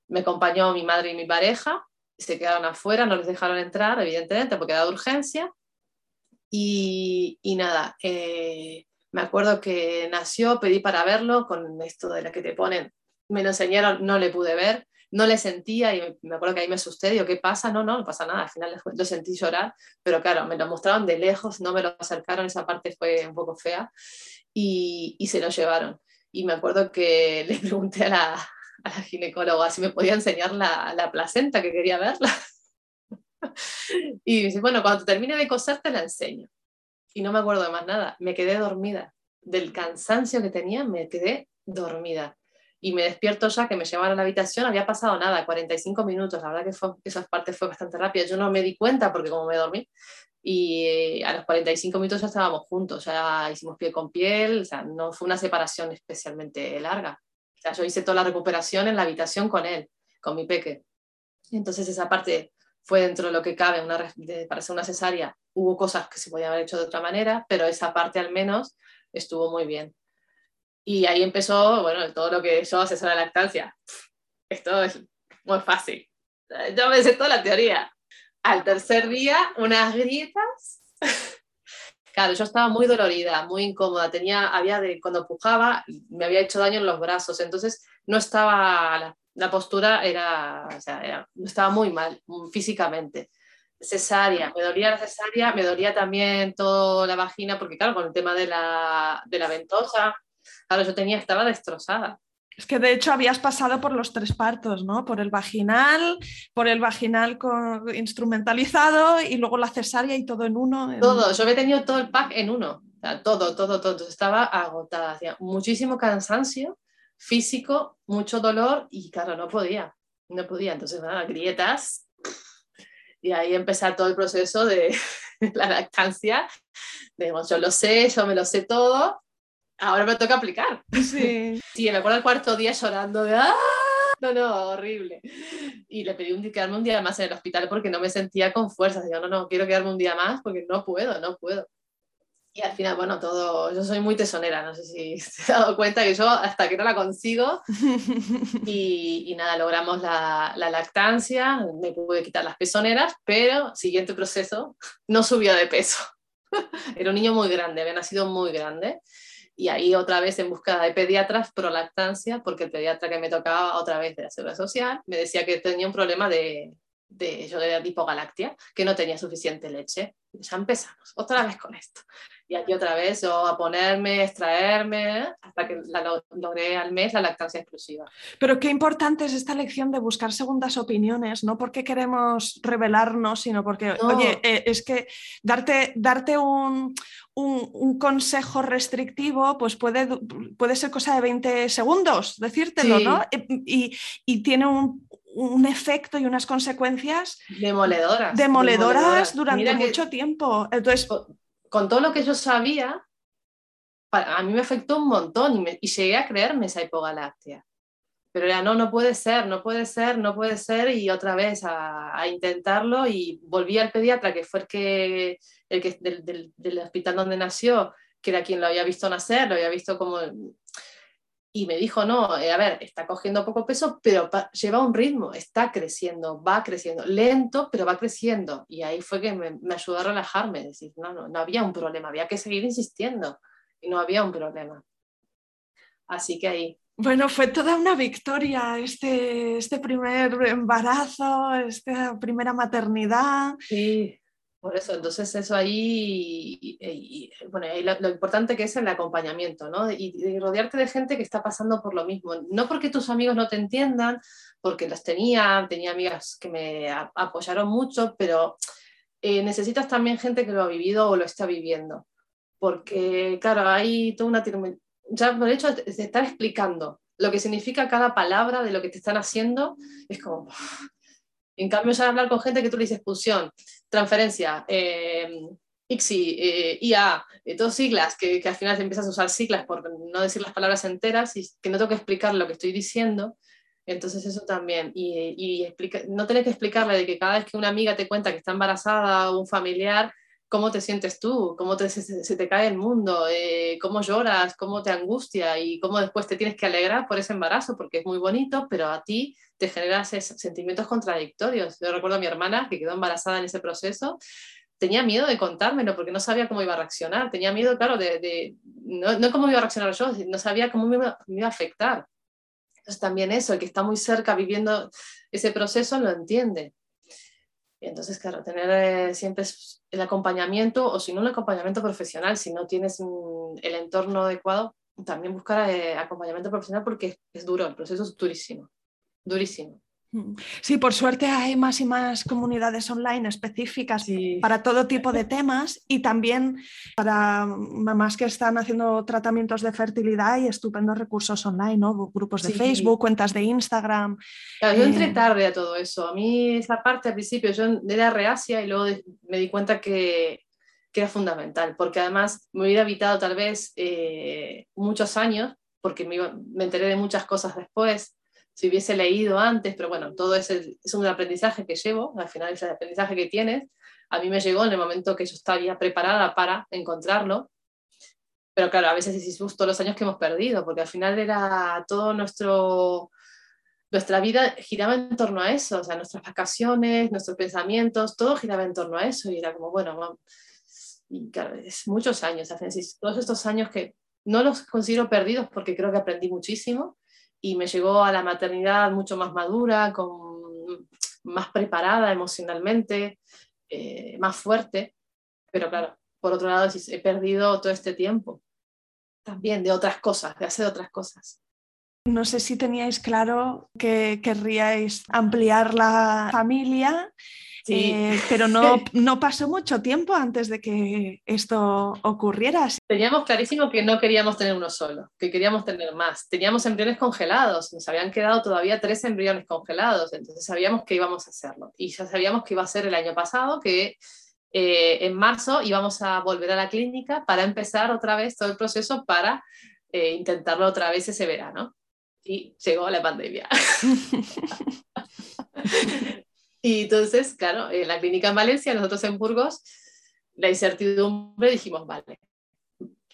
Me acompañó mi madre y mi pareja, se quedaron afuera, no les dejaron entrar, evidentemente, porque era de urgencia. Y, y nada, eh, me acuerdo que nació, pedí para verlo con esto de la que te ponen, me lo enseñaron, no le pude ver no le sentía y me acuerdo que ahí me asusté, digo, ¿qué pasa? No, no, no pasa nada, al final lo sentí llorar, pero claro, me lo mostraron de lejos, no me lo acercaron, esa parte fue un poco fea y, y se lo llevaron. Y me acuerdo que le pregunté a la, a la ginecóloga si me podía enseñar la, la placenta, que quería verla. y dice, bueno, cuando termine de coser te la enseño. Y no me acuerdo de más nada, me quedé dormida. Del cansancio que tenía, me quedé dormida y me despierto ya que me llevaron a la habitación, había pasado nada, 45 minutos, la verdad que fue, esa parte fue bastante rápida, yo no me di cuenta porque como me dormí, y eh, a los 45 minutos ya estábamos juntos, ya hicimos piel con piel, o sea, no fue una separación especialmente larga. O sea, yo hice toda la recuperación en la habitación con él, con mi peque. Entonces esa parte fue dentro de lo que cabe una, para hacer una cesárea. Hubo cosas que se podían haber hecho de otra manera, pero esa parte al menos estuvo muy bien. Y ahí empezó, bueno, todo lo que yo asesora lactancia. Esto es muy fácil. Yo me sé toda la teoría. Al tercer día, unas grietas. Claro, yo estaba muy dolorida, muy incómoda. Tenía, había de, cuando pujaba, me había hecho daño en los brazos. Entonces, no estaba, la, postura era, o sea, estaba muy mal físicamente. Cesárea, me dolía la cesárea, me dolía también toda la vagina, porque claro, con el tema de la, de la ventosa, Claro, yo tenía, estaba destrozada. Es que de hecho habías pasado por los tres partos, ¿no? Por el vaginal, por el vaginal con, instrumentalizado y luego la cesárea y todo en uno. Todo, yo había tenido todo el pack en uno. todo, todo, todo. Estaba agotada, hacía muchísimo cansancio físico, mucho dolor y claro, no podía, no podía. Entonces, nada, grietas. Y ahí empezó todo el proceso de la lactancia. Digamos, yo lo sé, yo me lo sé todo, ahora me toca aplicar. Sí. Sí, me acuerdo el cuarto día llorando de ¡ah! No, no, horrible. Y le pedí un, quedarme un día más en el hospital porque no me sentía con fuerzas. Digo, no, no, quiero quedarme un día más porque no puedo, no puedo. Y al final, bueno, todo, yo soy muy tesonera, no sé si te has dado cuenta que yo hasta que no la consigo y, y nada, logramos la, la, lactancia, me pude quitar las pezoneras, pero siguiente proceso, no subía de peso. Era un niño muy grande, había nacido muy grande Y ahí otra vez en búsqueda de pediatras pro lactancia, porque el pediatra que me tocaba otra vez de la seguridad social me decía que tenía un problema de, de, yo de hipogalactia, que no tenía suficiente leche. Ya empezamos, otra vez con esto. Y aquí otra vez yo a ponerme, extraerme, hasta que la logré al mes la lactancia exclusiva. Pero qué importante es esta lección de buscar segundas opiniones, no porque queremos revelarnos, sino porque, oye, eh, es que darte, darte un, un, consejo restrictivo, pues puede, puede ser cosa de 20 segundos, decírtelo, ¿no? Y, y, tiene un, un efecto y unas consecuencias demoledoras, demoledoras, durante mucho tiempo. Entonces, con, todo lo que yo sabía, a mí me afectó un montón y, llegué a creerme esa hipogalactia. Pero ya no, no puede ser, no puede ser, no puede ser y otra vez a, intentarlo y volví al pediatra que fue el que, el que del, del hospital donde nació, que era quien lo había visto nacer, lo había visto como y me dijo, no, eh, a ver, está cogiendo poco peso, pero lleva un ritmo, está creciendo, va creciendo, lento, pero va creciendo. Y ahí fue que me, ayudó a relajarme, decir, no, no, no había un problema, había que seguir insistiendo y no había un problema. Así que ahí. Bueno, fue toda una victoria este, este primer embarazo, esta primera maternidad. Sí, por eso, entonces eso ahí, bueno, lo, importante que es el acompañamiento, ¿no? Y, rodearte de gente que está pasando por lo mismo. No porque tus amigos no te entiendan, porque los tenía, tenía amigas que me apoyaron mucho, pero eh, necesitas también gente que lo ha vivido o lo está viviendo. Porque, claro, hay toda una... Ya por el hecho de estar explicando lo que significa cada palabra de lo que te están haciendo, es como... En cambio, ya hablar con gente que tú le dices expulsión, transferencia, eh, ICSI, eh, IA, eh, todas siglas, que, al final empiezas a usar siglas por no decir las palabras enteras y que no tengo que explicar lo que estoy diciendo. Entonces eso también. Y, y no tener que explicarle de que cada vez que una amiga te cuenta que está embarazada o un familiar, cómo te sientes tú, cómo te, se, te cae el mundo, eh, cómo lloras, cómo te angustia y cómo después te tienes que alegrar por ese embarazo, porque es muy bonito, pero a ti te genera sentimientos contradictorios. Yo recuerdo a mi hermana que quedó embarazada en ese proceso, tenía miedo de contármelo porque no sabía cómo iba a reaccionar, tenía miedo, claro, de, no, no, cómo iba a reaccionar yo, no sabía cómo me iba, me iba a afectar. Entonces también eso, el que está muy cerca viviendo ese proceso lo entiende. Entonces, claro, tener eh, siempre el acompañamiento, o si no, un acompañamiento profesional, si no tienes el entorno adecuado, también buscar eh, acompañamiento profesional porque es duro, el proceso es durísimo, durísimo. Mm. Sí, por suerte hay más y más comunidades online específicas para todo tipo de temas y también para mamás que están haciendo tratamientos de fertilidad y estupendos recursos online, ¿no? grupos de Facebook, cuentas de Instagram. yo entré eh, tarde a todo eso. A mí esa parte al principio yo era reacia y luego me di cuenta que, que era fundamental, porque además me hubiera evitado tal vez eh, muchos años, porque me, me enteré de muchas cosas después si hubiese leído antes, pero bueno, todo es, es un aprendizaje que llevo, al final es el aprendizaje que tienes. A mí me llegó en el momento que yo estaría preparada para encontrarlo, pero claro, a veces es justo los años que hemos perdido, porque al final era todo nuestro, nuestra vida giraba en torno a eso, o sea, nuestras vacaciones, nuestros pensamientos, todo giraba en torno a eso y era como, bueno, y claro, es muchos años, todos estos años que no los considero perdidos porque creo que aprendí muchísimo, y me llegó a la maternidad mucho más madura, con, más preparada emocionalmente, eh, más fuerte, pero claro, por otro lado he perdido todo este tiempo también de otras cosas, de hacer otras cosas. No sé si teníais claro que querríais ampliar la familia eh, pero no, no pasó mucho tiempo antes de que esto ocurriera. Teníamos clarísimo que no queríamos tener uno solo, que queríamos tener más. Teníamos embriones congelados, nos habían quedado todavía tres embriones congelados, entonces sabíamos que íbamos a hacerlo. Y ya sabíamos que iba a ser el año pasado, que eh, en marzo íbamos a volver a la clínica para empezar otra vez todo el proceso para eh, intentarlo otra vez ese verano. Y llegó la pandemia. Y entonces, claro, en la clínica en Valencia, nosotros en Burgos, la incertidumbre dijimos, vale,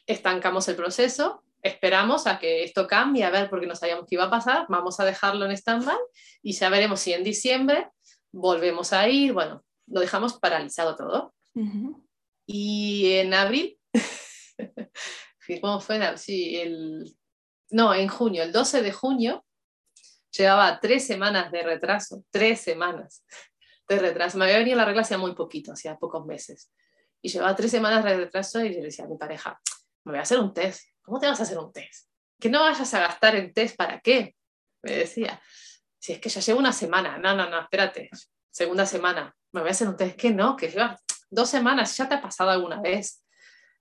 estancamos el proceso, esperamos a que esto cambie, a ver, porque no sabíamos qué iba a pasar, vamos a dejarlo en stand-by y ya veremos si en diciembre volvemos a ir, bueno, lo dejamos paralizado todo. Y en abril, ¿cómo fue? Sí, el, no, en junio, el 12 de junio, llevaba tres semanas de retraso, tres semanas de retraso. Me había venido la regla hacía muy poquito, hacía pocos meses. Y llevaba tres semanas de retraso y le decía a mi pareja, me voy a hacer un test. ¿Cómo te vas a hacer un test? Que no vayas a gastar en test, ¿para qué? Me decía. Si es que ya llevo una semana. No, no, no, espérate. Segunda semana. Me voy a hacer un test. Que no, que lleva dos semanas. ¿Ya te ha pasado alguna vez?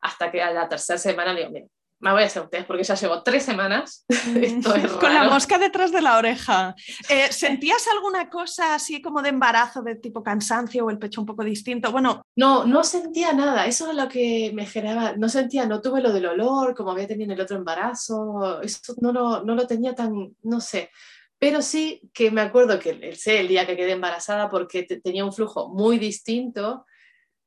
Hasta que a la tercera semana le digo, mira, me voy a hacer un test porque ya llevo tres semanas. Con la mosca detrás de la oreja. Eh, ¿Sentías alguna cosa así como de embarazo, de tipo cansancio o el pecho un poco distinto? Bueno. No, no sentía nada. Eso es lo que me generaba. No sentía, no tuve lo del olor como había tenido en el otro embarazo. Eso no lo, no lo tenía tan, no sé. Pero sí que me acuerdo que sé el día que quedé embarazada porque tenía un flujo muy distinto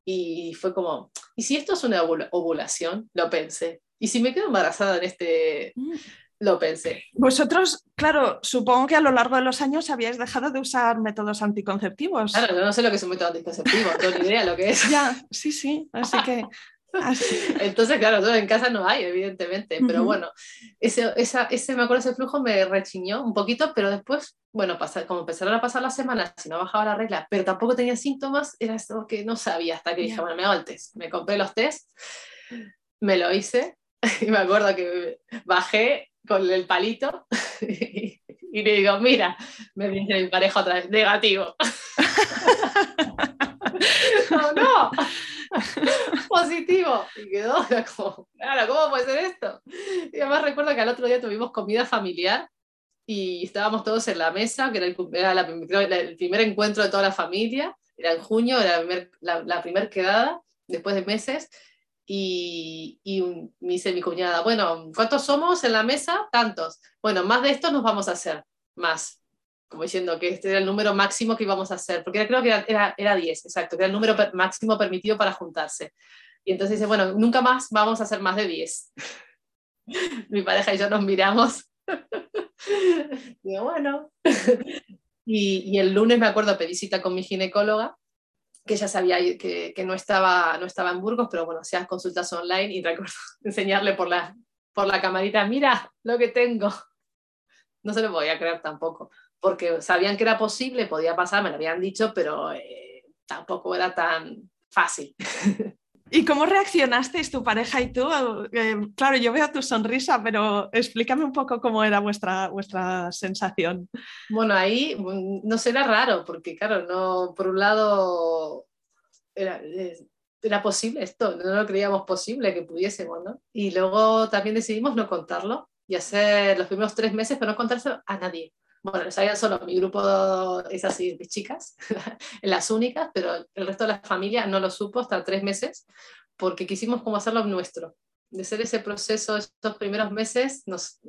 y fue como, ¿y si esto es una ovulación? Lo pensé. ¿Y si me quedo embarazada en este...? Mm. Lo pensé. Vosotros, claro, supongo que a lo largo de los años habíais dejado de usar métodos anticonceptivos. Claro, yo no sé lo que es un método anticonceptivo, no tengo ni idea lo que es. Ya, sí, sí, así que... Entonces, claro, todo en casa no hay, evidentemente, pero bueno, ese, esa, ese, me acuerdo, ese flujo me rechiñó un poquito, pero después, bueno, como empezaron a pasar las semanas y no bajaba la regla, pero tampoco tenía síntomas, era esto que no sabía hasta que dije, bueno, me hago el test. Me compré los test, me lo hice y me acuerdo que bajé con el palito y, le digo, mira, me dice mi pareja otra vez, negativo. no, no, positivo. Y quedó como, claro, ¿cómo puede ser esto? Y además recuerdo que al otro día tuvimos comida familiar y estábamos todos en la mesa, que era el, primer encuentro de toda la familia, era en junio, era la, la primera quedada, después de meses, y, me dice mi cuñada, bueno, ¿cuántos somos en la mesa? Tantos. Bueno, más de esto nos vamos a hacer, más. Como diciendo que este era el número máximo que íbamos a hacer, porque creo que era, era, 10, exacto, que era el número máximo permitido para juntarse. Y entonces dice, bueno, nunca más vamos a hacer más de 10. mi pareja y yo nos miramos. Digo, bueno. y, y el lunes me acuerdo, pedí cita con mi ginecóloga que ya sabía que, que, no, estaba, no estaba en Burgos, pero bueno, hacías consultas online y recuerdo enseñarle por la, por la camarita, mira lo que tengo. No se lo voy a creer tampoco, porque sabían que era posible, podía pasar, me lo habían dicho, pero eh, tampoco era tan fácil. ¿Y cómo reaccionasteis tu pareja y tú? Eh, claro, yo veo tu sonrisa, pero explícame un poco cómo era vuestra, vuestra sensación. Bueno, ahí mm, no será raro, porque claro, no, por un lado era, era posible esto, no lo creíamos posible que pudiésemos, ¿no? Y luego también decidimos no contarlo y hacer los primeros tres meses, pero no contárselo a nadie bueno, lo sabían solo mi grupo, es así, chicas, las únicas, pero el resto de la familia no lo supo hasta tres meses, porque quisimos como hacerlo nuestro, de ser ese proceso, estos primeros meses, nos,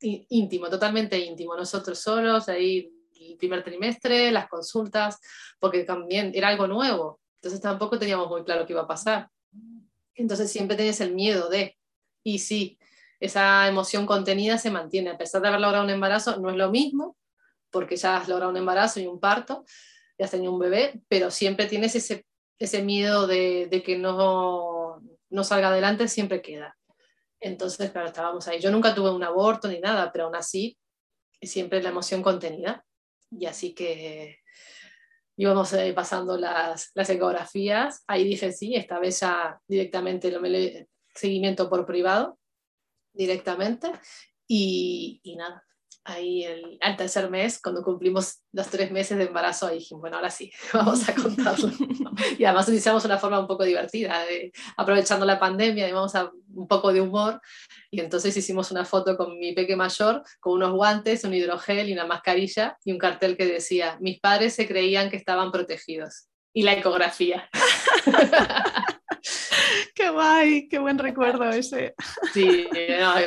íntimo, totalmente íntimo, nosotros solos, ahí el primer trimestre, las consultas, porque también era algo nuevo, entonces tampoco teníamos muy claro qué iba a pasar. Entonces siempre tenías el miedo de, y sí, esa emoción contenida se mantiene, a pesar de haber logrado un embarazo, no es lo mismo, porque ya has logrado un embarazo y un parto, ya has tenido un bebé, pero siempre tienes ese, ese miedo de, de que no, no salga adelante, siempre queda. Entonces, claro, estábamos ahí. Yo nunca tuve un aborto ni nada, pero aún así, siempre la emoción contenida. Y así que íbamos eh, pasando las, las ecografías. Ahí dije, sí, esta vez ya directamente lo me seguimiento por privado, directamente. Y nada, ahí el, al tercer mes, cuando cumplimos los tres meses de embarazo, ahí dijimos, bueno, ahora sí, vamos a contarlo. y además utilizamos una forma un poco divertida, de, aprovechando la pandemia, y vamos a un poco de humor. Y entonces hicimos una foto con mi peque mayor, con unos guantes, un hidrogel y una mascarilla, y un cartel que decía, mis padres se creían que estaban protegidos. Y la ecografía. qué guay, qué buen recuerdo ese. Sí,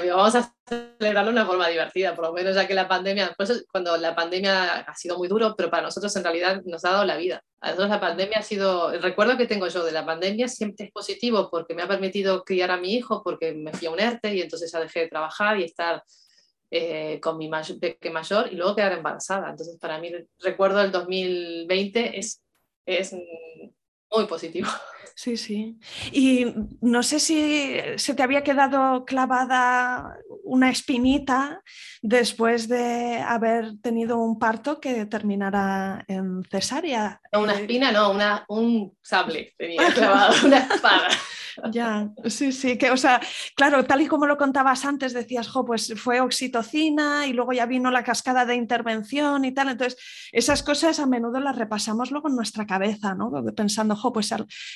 vamos a celebrarlo de una forma divertida, por lo menos ya que la pandemia, pues cuando la pandemia ha sido muy duro, pero para nosotros en realidad nos ha dado la vida. A nosotros la pandemia ha sido, el recuerdo que tengo yo de la pandemia siempre es positivo porque me ha permitido criar a mi hijo, porque me fui a un ERTE y entonces ya dejé de trabajar y estar eh, con mi peque mayor y luego quedar embarazada. Entonces para mí el recuerdo del 2020 es, es muy positivo. Sí, sí. Y no sé si se te había quedado clavada una espinita después de haber tenido un parto que terminara en cesárea. una eh, espina, no, una, un sable tenía clavado, una espada. Ya, sí, sí, que, o sea, claro, tal y como lo contabas antes, decías, jo, pues fue oxitocina y luego ya vino la cascada de intervención y tal. Entonces, esas cosas a menudo las repasamos luego en nuestra cabeza, ¿no? Pensando, jo, pues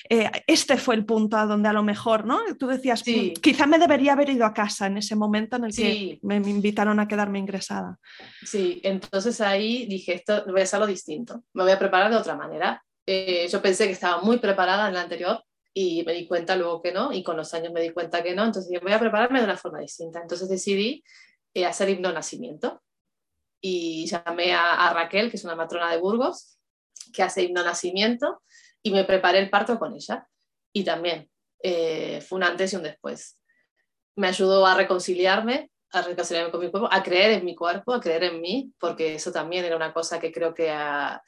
eh, este fue el punto a donde a lo mejor, ¿no? Tú decías, mm, quizá me debería haber ido a casa en ese momento en el que me, invitaron a quedarme ingresada. Sí, entonces ahí dije, esto voy a hacerlo distinto, me voy a preparar de otra manera. Eh, yo pensé que estaba muy preparada en la anterior y me di cuenta luego que no, y con los años me di cuenta que no, entonces yo voy a prepararme de una forma distinta. Entonces decidí eh, hacer himno nacimiento y llamé a, Raquel, que es una matrona de Burgos, que hace himno nacimiento, y me preparé el parto con ella. Y también eh, fue un antes y un después. Me ayudó a reconciliarme, a reconciliarme con mi cuerpo, a creer en mi cuerpo, a creer en mí, porque eso también era una cosa que creo que a,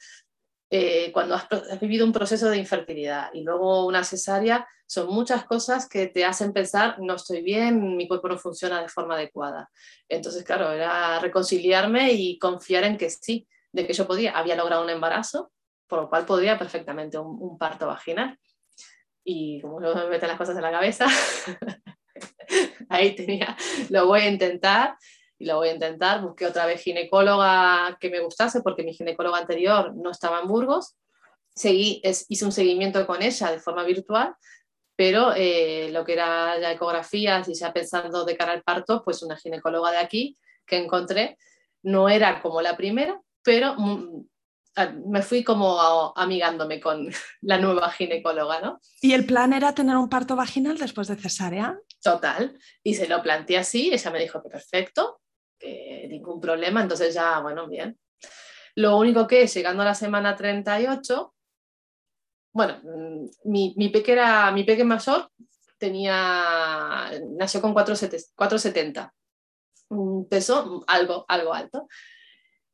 eh, cuando has, vivido un proceso de infertilidad y luego una cesárea, son muchas cosas que te hacen pensar, no estoy bien, mi cuerpo no funciona de forma adecuada. Entonces, claro, era reconciliarme y confiar en que sí, de que yo podía, había logrado un embarazo, por lo cual podía perfectamente un, parto vaginal. Y como no me meten las cosas en la cabeza, ahí tenía, lo voy a intentar y lo voy a intentar. Busqué otra vez ginecóloga que me gustase porque mi ginecóloga anterior no estaba en Burgos. Seguí, hice un seguimiento con ella de forma virtual, pero eh, lo que era ya ecografías y ya pensando de cara al parto, pues una ginecóloga de aquí que encontré no era como la primera, pero mm, me fui como amigándome con la nueva ginecóloga, ¿no? ¿Y el plan era tener un parto vaginal después de cesárea? Total. Y se lo planteé así, ella me dijo que perfecto, ningún problema, entonces ya, bueno, bien. Lo único que llegando a la semana 38, bueno, mm, mi, mi pequeña mi peque mayor tenía, nació con 470, un peso algo, algo alto.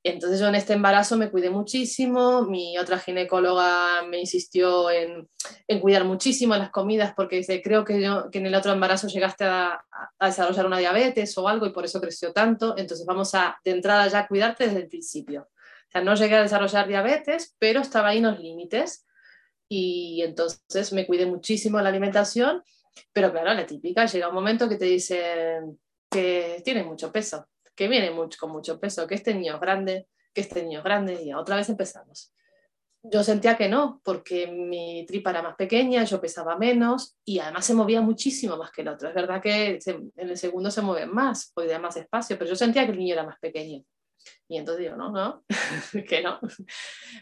Entonces yo en este embarazo me cuidé muchísimo, mi otra ginecóloga me insistió en, en cuidar muchísimo las comidas porque dice, creo que, yo, que en el otro embarazo llegaste a, a, desarrollar una diabetes o algo y por eso creció tanto, entonces vamos a de entrada ya cuidarte desde el principio. O sea, no llegué a desarrollar diabetes, pero estaba ahí en los límites y entonces me cuidé muchísimo la alimentación, pero claro, la típica, llega un momento que te dicen que tienes mucho peso que viene mucho, con mucho peso, que este niño es grande, que este niño es grande, y otra vez empezamos. Yo sentía que no, porque mi tripa era más pequeña, yo pesaba menos y además se movía muchísimo más que el otro. Es verdad que en el segundo se mueve más, podía más espacio, pero yo sentía que el niño era más pequeño. Y entonces digo, no, no, que no.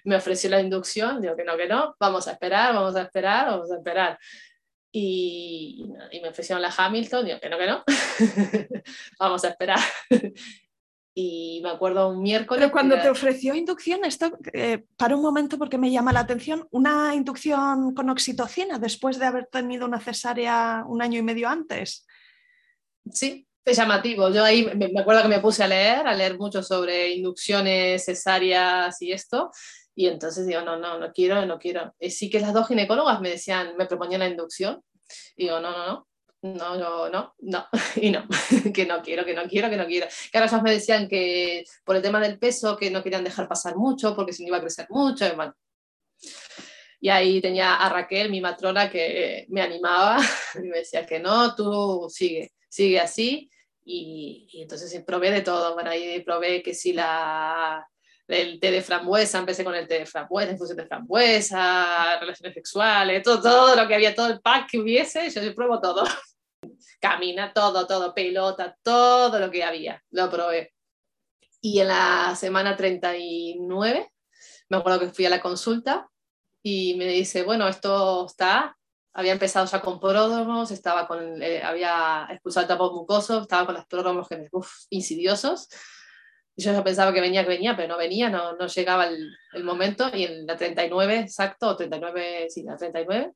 Me ofreció la inducción, digo que no, que no, vamos a esperar, vamos a esperar, vamos a esperar y, me ofrecieron la Hamilton, digo que no, que no, vamos a esperar. y me acuerdo un miércoles. Pero cuando te ofreció inducción, esto eh, para un momento porque me llama la atención, una inducción con oxitocina después de haber tenido una cesárea un año y medio antes. Sí, es llamativo. Yo ahí me acuerdo que me puse a leer, a leer mucho sobre inducciones, cesáreas y esto. Y entonces digo, no, no, no quiero, no quiero. Y sí que las dos ginecólogas me decían, me proponían la inducción. Y digo, no, no, no, no, yo no, no, y no, que no quiero, que no quiero, que no quiero. Que ahora me decían que por el tema del peso, que no querían dejar pasar mucho, porque si no iba a crecer mucho, y bueno. Y ahí tenía a Raquel, mi matrona, que me animaba y me decía que no, tú sigue, sigue así. Y, y entonces probé de todo. Bueno, ahí probé que si la, el té de frambuesa, empecé con el té de frambuesa, infusión de frambuesa, relaciones sexuales, todo, todo lo que había, todo el pack que hubiese, yo, pruebo todo. Camina, todo, todo, pelota, todo lo que había, lo probé. Y en la semana 39, me acuerdo que fui a la consulta y me dice, bueno, esto está, había empezado ya con pródromos, estaba con, eh, había expulsado el tapón mucoso, estaba con los pródromos que, uf, insidiosos, yo ya pensaba que venía, que venía, pero no venía, no, no llegaba el, momento. Y en la 39, exacto, o 39, sí, la 39,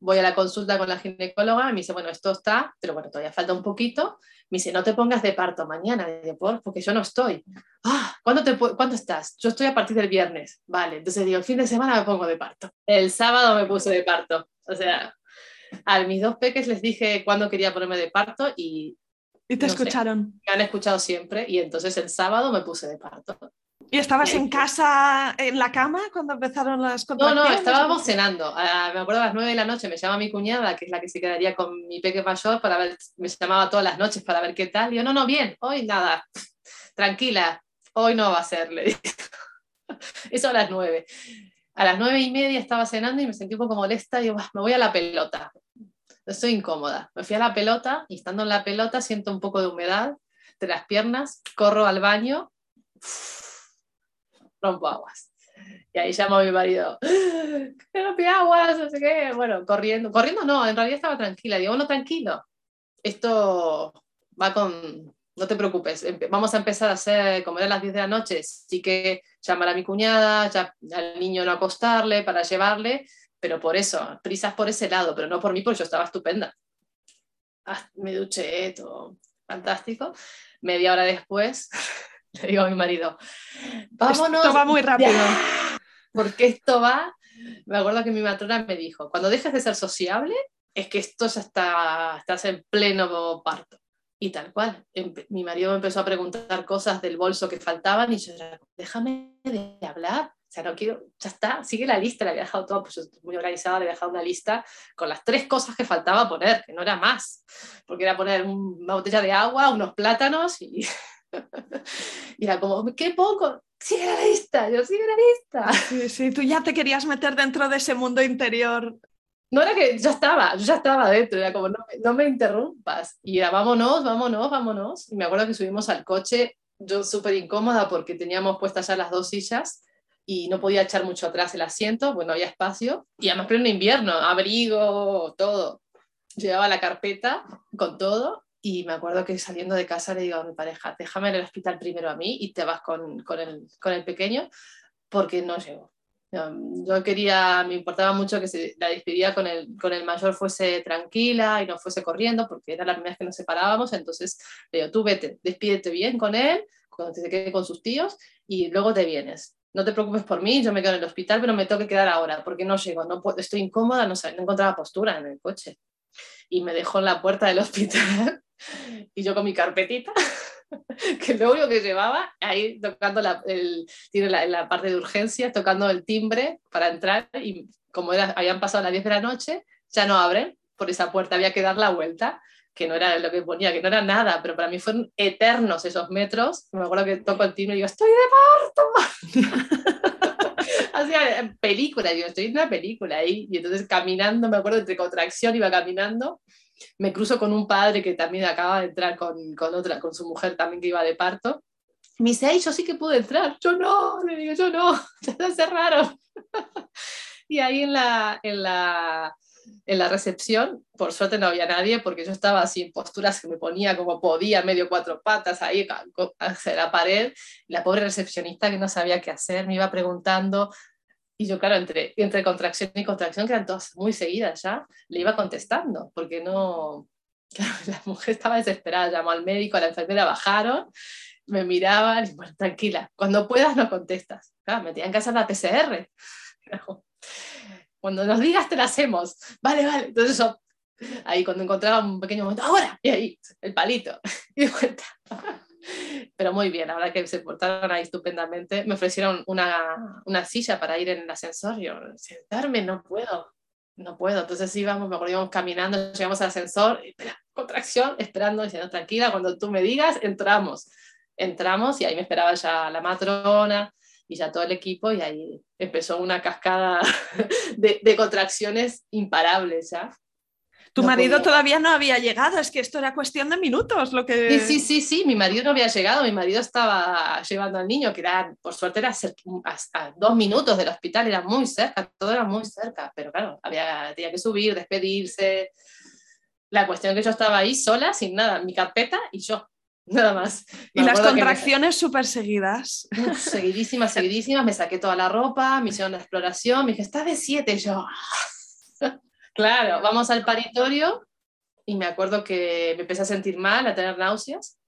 voy a la consulta con la ginecóloga y me dice, bueno, esto está, pero bueno, todavía falta un poquito. Me dice, no te pongas de parto mañana, ¿por? porque yo no estoy. Ah, ¿cuándo, te, ¿Cuándo estás? Yo estoy a partir del viernes. Vale, entonces digo, el fin de semana me pongo de parto. El sábado me puse de parto. O sea, a mis dos peques les dije cuándo quería ponerme de parto y... Y te escucharon. me han escuchado siempre y entonces el sábado me puse de parto. ¿Y estabas en casa, en la cama, cuando empezaron las contracciones? No, no, estábamos cenando. me acuerdo a las nueve de la noche me llama mi cuñada, que es la que se quedaría con mi peque mayor, para ver, me llamaba todas las noches para ver qué tal. Y yo, no, no, bien, hoy nada, tranquila, hoy no va a ser, le dije. Eso a las nueve. A las nueve y media estaba cenando y me sentí un poco molesta y digo, me voy a la pelota. Estoy incómoda. Me fui a la pelota y estando en la pelota siento un poco de humedad de las piernas, corro al baño rompo aguas. Y ahí llamo a mi marido, que rompe aguas, no sé qué. Bueno, corriendo, corriendo no, en realidad estaba tranquila. Digo, bueno, tranquilo, esto va con, no te preocupes, vamos a empezar a hacer, como era las 10 de la noche, sí que llamar a mi cuñada, ya, al niño no acostarle para llevarle, pero por eso, prisas por ese lado, pero no por mí, porque yo estaba estupenda. Ah, me duché, todo fantástico. Media hora después, le digo a mi marido, vámonos. Esto va muy rápido. porque esto va, me acuerdo que mi matrona me dijo, cuando dejes de ser sociable, es que esto ya está, estás en pleno parto. Y tal cual, mi marido me empezó a preguntar cosas del bolso que faltaban y yo era, déjame de hablar, o sea, no quiero, ya está, sigue la lista, le había dejado todo, pues yo estoy muy organizada, le había dejado una lista con las tres cosas que faltaba poner, que no era más, porque era poner una botella de agua, unos plátanos y y era como, qué poco, sigue la lista, yo sigue la lista. Sí, sí, tú ya te querías meter dentro de ese mundo interior. No era que yo estaba, yo ya estaba dentro, era como, no, no me interrumpas. Y era, vámonos, vámonos, vámonos. Y me acuerdo que subimos al coche, yo súper incómoda porque teníamos puestas ya las dos sillas y no podía echar mucho atrás el asiento, bueno, había espacio. Y además, en invierno, abrigo, todo. Llevaba la carpeta con todo y me acuerdo que saliendo de casa le digo a mi pareja, déjame en el hospital primero a mí y te vas con, con, el, con el, pequeño, porque no llego. Yo quería, me importaba mucho que se, la despedida con el, con el mayor fuese tranquila y no fuese corriendo, porque era la primera vez que nos separábamos, entonces le digo, tú vete, despídete bien con él, cuando te quede con sus tíos, y luego te vienes. No te preocupes por mí, yo me quedo en el hospital, pero me tengo que quedar ahora, porque no llego, no estoy incómoda, no, no encontraba postura en el coche. Y me dejó en la puerta del hospital y yo con mi carpetita, que lo único que llevaba, ahí tocando la, el, tiene la, parte de urgencia, tocando el timbre para entrar y como era, habían pasado las 10 de la noche, ya no abren por esa puerta, había que dar la vuelta, que no era lo que ponía, que no era nada, pero para mí fueron eternos esos metros. Me acuerdo que toco el timbre y digo, estoy de parto. Hacía película, digo, estoy en una película ahí. Y entonces caminando, me acuerdo, entre contracción iba caminando me cruzo con un padre que también acaba de entrar con, con, otra, con su mujer también que iba de parto. Me dice, ay, yo sí que pude entrar. Yo no, le digo, yo no, ya se cerraron. y ahí en la, en la, en la recepción, por suerte no había nadie porque yo estaba así en posturas que me ponía como podía, medio cuatro patas ahí hacia la pared. La pobre recepcionista que no sabía qué hacer me iba preguntando, y yo, claro, entre, entre contracción y contracción, que eran todas muy seguidas ya, le iba contestando, porque no... Claro, la mujer estaba desesperada, llamó al médico, a la enfermera, bajaron, me miraban y bueno, tranquila, cuando puedas no contestas. Claro, me tenían que hacer la PCR. Cuando nos digas te la hacemos. Vale, vale. Entonces yo, ahí cuando encontraba un pequeño momento, ahora, y ahí, el palito. Y de vuelta. Pero muy bien, verdad que se portaron ahí estupendamente. Me ofrecieron una, una silla para ir en el ascensor. Yo, sentarme, no puedo, no puedo. Entonces íbamos, me acuerdo, íbamos caminando, llegamos al ascensor, espera, contracción, esperando, diciendo, tranquila, cuando tú me digas, entramos. Entramos y ahí me esperaba ya la matrona y ya todo el equipo y ahí empezó una cascada de, de contracciones imparables ya. Tu marido todavía no había llegado, es que esto era cuestión de minutos lo que... Sí, sí, sí, sí, mi marido no había llegado, mi marido estaba llevando al niño, que era, por suerte era a, dos minutos del hospital, era muy cerca, todo era muy cerca, pero claro, había, tenía que subir, despedirse. La cuestión es que yo estaba ahí sola, sin nada, mi carpeta y yo, nada más. y las contracciones súper seguidas. seguidísimas, seguidísimas, me saqué toda la ropa, me hicieron la exploración, me dije, estás de siete, yo Claro, vamos al paritorio y me acuerdo que me empecé a sentir mal, a tener náuseas.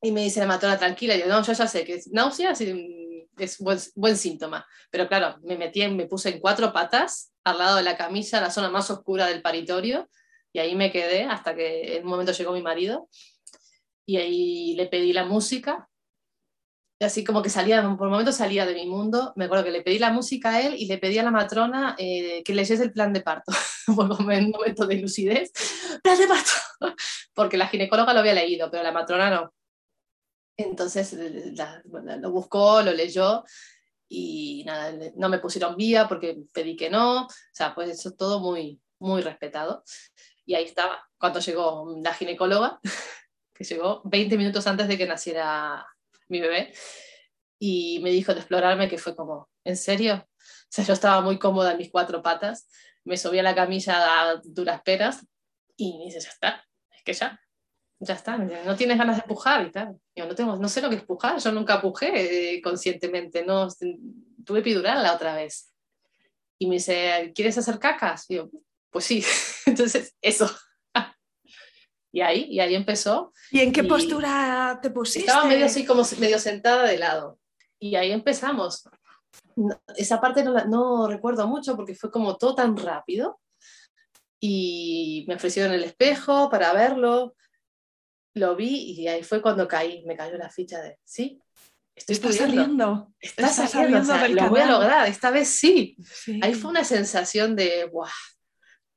Y me dice la matrona, tranquila, y yo, no, yo ya sé que es náuseas es buen, buen síntoma. Pero claro, me metí, me puse en cuatro patas al lado de la camisa, la zona más oscura del paritorio, y ahí me quedé hasta que en un momento llegó mi marido y ahí le pedí la música. Y así como que salía, por un momento salía de mi mundo. Me acuerdo que le pedí la música a él y le pedí a la matrona eh, que leyese el plan de parto. por un momento de lucidez. ¡Plan de parto! Porque la ginecóloga lo había leído, pero la matrona no. Entonces lo buscó, lo leyó y nada, no me pusieron vía porque pedí que no. O sea, pues eso todo muy, muy respetado. Y ahí estaba, cuando llegó la ginecóloga, que llegó 20 minutos antes de que naciera mi bebé, y me dijo de explorarme que fue como, ¿en serio? O sea, yo estaba muy cómoda en mis cuatro patas, me subí a la camilla a duras penas y me dice, ya está, es que ya, ya está, no tienes ganas de pujar y tal. Yo no, tengo, no sé lo que es pujar, yo nunca pujé eh, conscientemente, no, tuve epidural la otra vez. Y me dice, ¿quieres hacer cacas? Y yo, pues sí, entonces eso. Y ahí, y ahí empezó. ¿Y en qué postura te pusiste? Estaba medio así, como medio sentada de lado. Y ahí empezamos. esa parte no, no recuerdo mucho porque fue como todo tan rápido. Y me ofrecieron el espejo para verlo. Lo vi y ahí fue cuando caí, me cayó la ficha de, sí, estoy Está saliendo. Está, saliendo, lo voy a lograr, esta vez sí. Ahí fue una sensación de, ¡buah!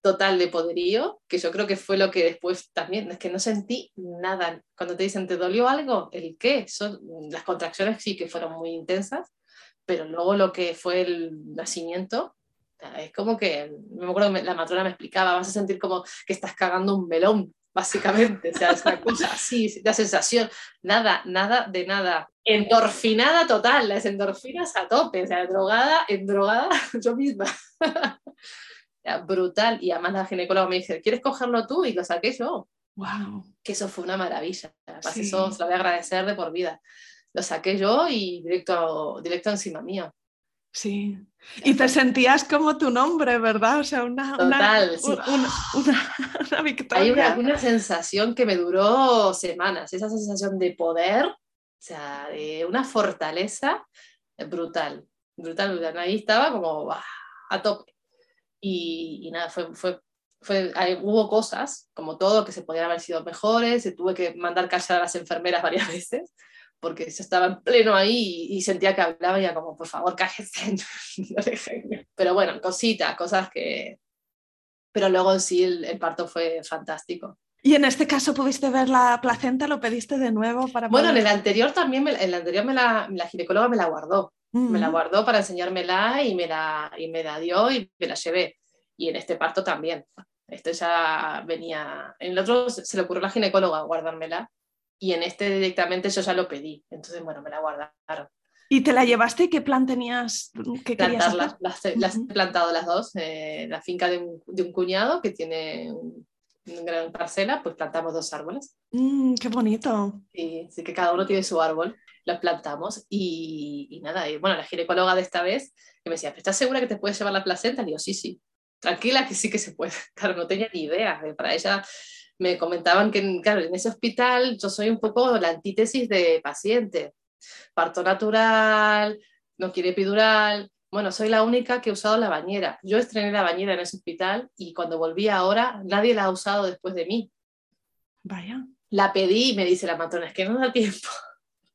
Total de poderío, que yo creo que fue lo que después también, es que no sentí nada. Cuando te dicen, ¿te dolió algo? ¿El qué? Son, las contracciones sí que fueron muy intensas, pero luego lo que fue el nacimiento, es como que, me acuerdo que la matrona me explicaba, vas a sentir como que estás cagando un melón, básicamente, o sea, es una cosa así, la sensación, nada, nada de nada. Endorfinada total, las endorfinas a tope, o sea, drogada, endrogada yo misma. Brutal. Y además la ginecóloga me dice, ¿quieres cogerlo tú? Y lo saqué yo. Wow. Que eso fue una maravilla. eso se lo voy a agradecer de por vida. Lo saqué yo y directo, directo encima mío. Sí. Y te sentías como tu nombre, ¿verdad? O sea, una, Total, una, victoria. Hay una, una, sensación que me duró semanas, esa sensación de poder, o sea, de una fortaleza brutal, brutal, brutal. Ahí estaba como a tope. Y, nada, fue, fue, fue hubo cosas, como todo, que se podían haber sido mejores, se tuve que mandar callar a las enfermeras varias veces, porque yo estaba en pleno ahí y, sentía que hablaba y ya como, por favor, cállese. Pero bueno, cositas, cosas que... Pero luego sí, el, el, parto fue fantástico. ¿Y en este caso pudiste ver la placenta? ¿Lo pediste de nuevo para Bueno, en el anterior también, en el anterior me la, la ginecóloga me la guardó. Me la guardó para enseñármela y me la, y me la dio y me la llevé. Y en este parto también. Esto ya venía. En el otro se le ocurrió a la ginecóloga guardármela y en este directamente yo ya lo pedí. Entonces, bueno, me la guardaron. ¿Y te la llevaste? ¿Qué plan tenías? ¿Qué Plantarlas. Las, he plantado las dos. Eh, la finca de un, de un, cuñado que tiene una gran parcela, pues plantamos dos árboles. Mm, ¡Qué bonito! Sí, sí, que cada uno tiene su árbol los plantamos y, nada, y bueno, la ginecóloga de esta vez que me decía, ¿estás segura que te puedes llevar la placenta? Y digo, sí, sí, tranquila que sí que se puede. Claro, no tenía ni idea. Para ella me comentaban que, claro, en ese hospital yo soy un poco la antítesis de paciente. Parto natural, no quiere epidural. Bueno, soy la única que he usado la bañera. Yo estrené la bañera en ese hospital y cuando volví ahora, nadie la ha usado después de mí. Vaya. La pedí y me dice la matrona, es que no da tiempo.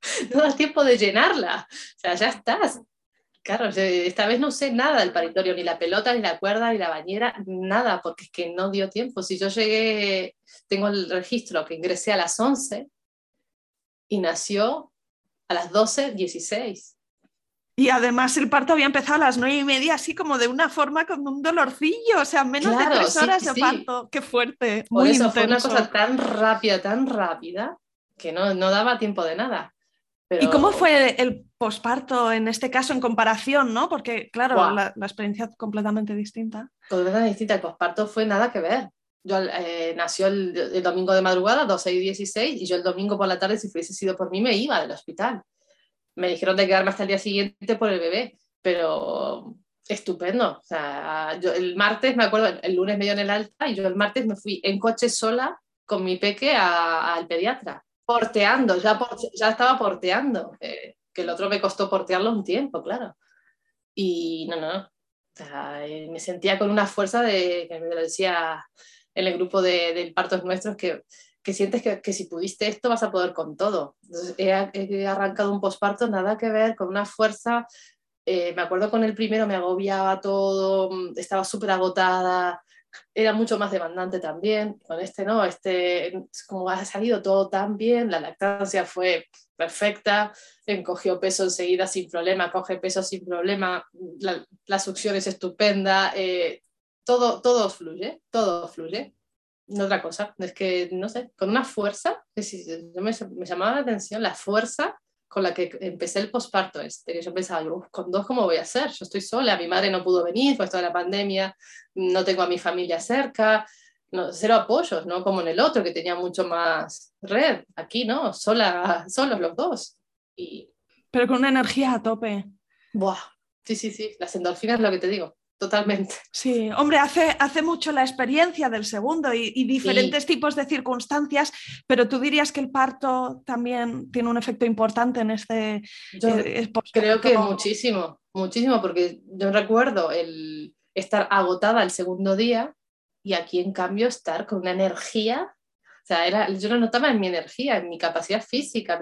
no da tiempo de llenarla. O sea, ya estás. Claro, esta vez no sé nada del paritorio, ni la pelota, ni la cuerda, ni la bañera, nada, porque es que no dio tiempo. Si yo llegué, tengo el registro que ingresé a las 11 y nació a las 12, 16. Y además el parto había empezado a las nueve y media, así como de una forma con un dolorcillo, o sea, menos de tres horas de parto. Qué fuerte. Por eso fue una cosa tan rápida, tan rápida, que no, no daba tiempo de nada. ¿Y cómo fue el posparto en este caso en comparación, no? Porque, claro, la, experiencia es completamente distinta. Completamente distinta. El posparto fue nada que ver. Yo eh, nació el, domingo de madrugada, 12 y 16, y yo el domingo por la tarde, si hubiese sido por mí, me iba del hospital. Me dijeron de quedarme hasta el día siguiente por el bebé, pero estupendo. O sea, yo el martes, me acuerdo, el lunes me dio en el alta y yo el martes me fui en coche sola con mi peque al pediatra, porteando, ya, ya estaba porteando, eh, que el otro me costó portearlo un tiempo, claro. Y no, no, eh, me sentía con una fuerza de, que me lo decía en el grupo de, de partos nuestros, que, que sientes que, que, si pudiste esto vas a poder con todo. Entonces, he, he arrancado un posparto nada que ver con una fuerza eh, me acuerdo con el primero me agobiaba todo, mm, estaba súper agotada, era mucho más demandante también. Con este no, este, como ha salido todo tan bien, la lactancia fue perfecta, encogió peso enseguida sin problema, coge peso sin problema, la, succión es estupenda, eh, todo, todo fluye, todo fluye. No otra cosa, es que, no sé, con una fuerza, me, me llamaba la atención la fuerza con la que empecé el posparto este, que yo pensaba, con dos, ¿cómo voy a hacer? Yo estoy sola, mi madre no pudo venir, pues toda la pandemia, no tengo a mi familia cerca, no, cero apoyos, ¿no? Como en el otro, que tenía mucho más red. Aquí, ¿no? Sola, solos los dos. Y... Pero con una energía a tope. Buah, sí, sí, sí, las endorfinas es lo que te digo totalmente. Sí, hombre, hace, hace mucho la experiencia del segundo y, diferentes tipos de circunstancias, pero tú dirías que el parto también tiene un efecto importante en este... Yo eh, creo que muchísimo, muchísimo, porque yo recuerdo el estar agotada el segundo día y aquí en cambio estar con una energía o sea, era, yo lo notaba en mi energía, en mi capacidad física,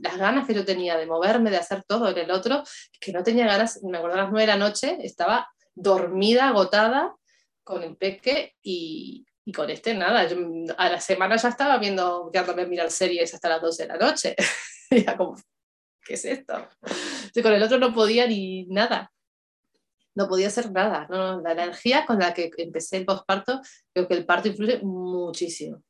las ganas que yo tenía de moverme, de hacer todo. En el otro, que no tenía ganas, me acuerdo a las nueve de la noche, estaba dormida, agotada, con el peque y, y con este nada. A la semana ya estaba viendo, quedándome a mirar series hasta las 12 de la noche. ya como, ¿qué es esto? Yo con el otro no podía ni nada. No podía hacer nada. No, la energía con la que empecé el posparto, creo que el parto influye muchísimo.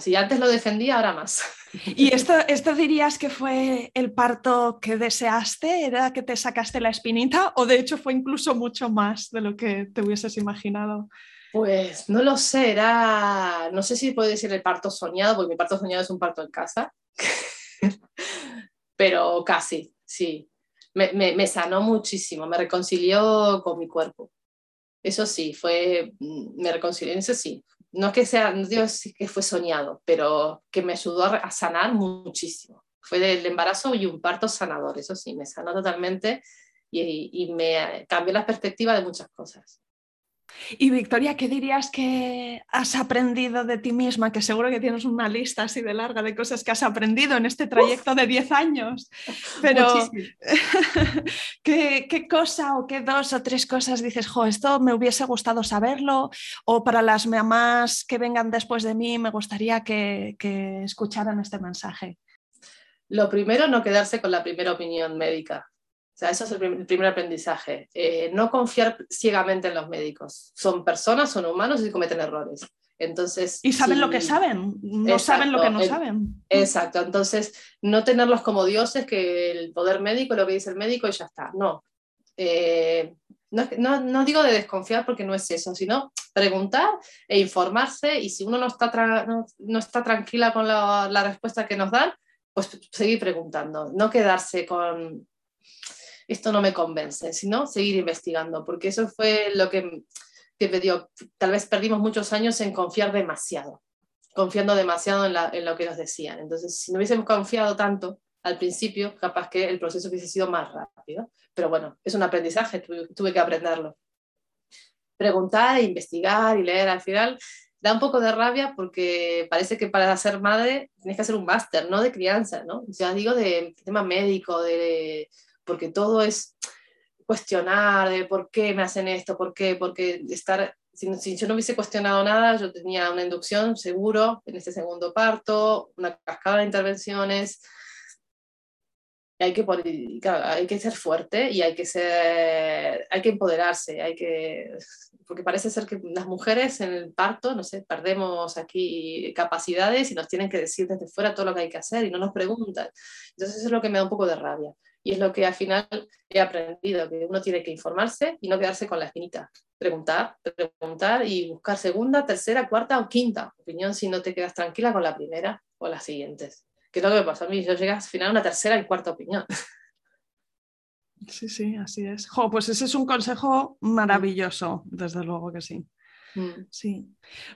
Si antes lo defendía, ahora más. ¿Y esto, esto dirías que fue el parto que deseaste? ¿Era que te sacaste la espinita? ¿O de hecho fue incluso mucho más de lo que te hubieses imaginado? Pues no lo sé, era, no sé si puede decir el parto soñado, porque mi parto soñado es un parto en casa, pero casi, sí. Me, me, me, sanó muchísimo, me reconcilió con mi cuerpo. Eso sí, fue, me reconcilió, eso sí, no es que sea, no digo que fue soñado, pero que me ayudó a, sanar muchísimo. Fue del embarazo y un parto sanador, eso sí, me sanó totalmente y, y me cambió la perspectiva de muchas cosas. Y Victoria, ¿qué dirías que has aprendido de ti misma? Que seguro que tienes una lista así de larga de cosas que has aprendido en este trayecto de 10 años. Pero, ¿qué, ¿qué, cosa o qué dos o tres cosas dices, jo, esto me hubiese gustado saberlo? O para las mamás que vengan después de mí, me gustaría que, que escucharan este mensaje. Lo primero, no quedarse con la primera opinión médica sea, eso es el, primer aprendizaje. Eh, no confiar ciegamente en los médicos. Son personas, son humanos y cometen errores. Entonces, y saben lo que saben, no saben lo que no saben. Exacto, entonces no tenerlos como dioses, que el poder médico, lo que dice el médico y ya está. No. Eh, no, no, no, digo de desconfiar porque no es eso, sino preguntar e informarse y si uno no está, no, no, está tranquila con la, la respuesta que nos dan, pues seguir preguntando, no quedarse con, esto no me convence, sino seguir investigando, porque eso fue lo que, que me dio, tal vez perdimos muchos años en confiar demasiado, confiando demasiado en, lo que nos decían. Entonces, si no hubiésemos confiado tanto al principio, capaz que el proceso hubiese sido más rápido. Pero bueno, es un aprendizaje, tuve, que aprenderlo. Preguntar, investigar y leer al final da un poco de rabia porque parece que para ser madre tienes que hacer un máster, no de crianza, ¿no? Ya digo de tema médico, de porque todo es cuestionar de por qué me hacen esto, por qué, porque estar, si, yo no hubiese cuestionado nada, yo tenía una inducción seguro en este segundo parto, una cascada de intervenciones, hay que, hay que ser fuerte y hay que, ser, hay que empoderarse, hay que, porque parece ser que las mujeres en el parto, no sé, perdemos aquí capacidades y nos tienen que decir desde fuera todo lo que hay que hacer y no nos preguntan. Entonces eso es lo que me da un poco de rabia. Y es lo que al final he aprendido, que uno tiene que informarse y no quedarse con la espinita. Preguntar, preguntar y buscar segunda, tercera, cuarta o quinta opinión si no te quedas tranquila con la primera o las siguientes. Que es lo que me pasó a mí, yo llegué al final a una tercera y cuarta opinión. Sí, sí, así es. Pues ese es un consejo maravilloso, desde luego que sí. Mm. Sí,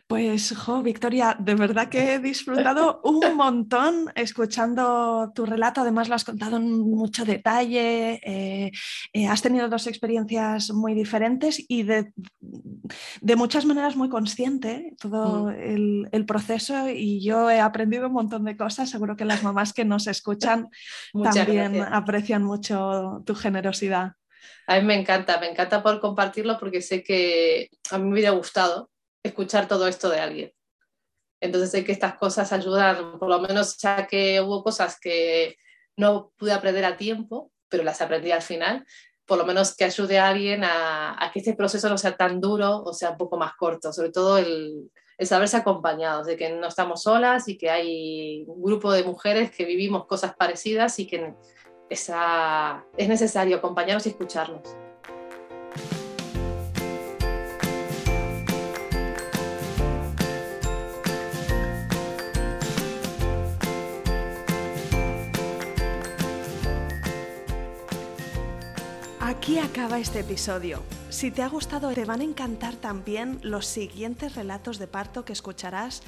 pues jo, Victoria, de verdad que he disfrutado un montón escuchando tu relato, además lo has contado en mucho detalle, eh, eh, has tenido dos experiencias muy diferentes y de, de muchas maneras muy consciente todo mm. el, proceso y yo he aprendido un montón de cosas, seguro que las mamás que nos escuchan también aprecian mucho tu generosidad. A mí me encanta, me encanta poder compartirlo porque sé que a mí me hubiera gustado escuchar todo esto de alguien. Entonces sé que estas cosas ayudan, por lo menos ya que hubo cosas que no pude aprender a tiempo, pero las aprendí al final, por lo menos que ayude a alguien a, que este proceso no sea tan duro o sea un poco más corto, sobre todo el, el saberse acompañados, de que no estamos solas y que hay un grupo de mujeres que vivimos cosas parecidas y que es necesario acompañarnos y escucharnos. Aquí acaba este episodio. Si te ha gustado, te van a encantar también los siguientes relatos de parto que escucharás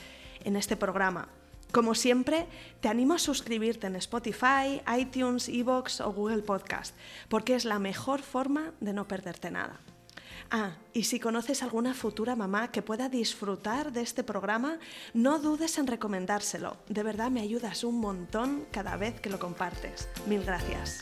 en este programa. Como siempre, te animo a suscribirte en Spotify, iTunes, Evox o Google Podcast, porque es la mejor forma de no perderte nada. Ah, y si conoces alguna futura mamá que pueda disfrutar de este programa, no dudes en recomendárselo. De verdad me ayudas un montón cada vez que lo compartes. Mil gracias.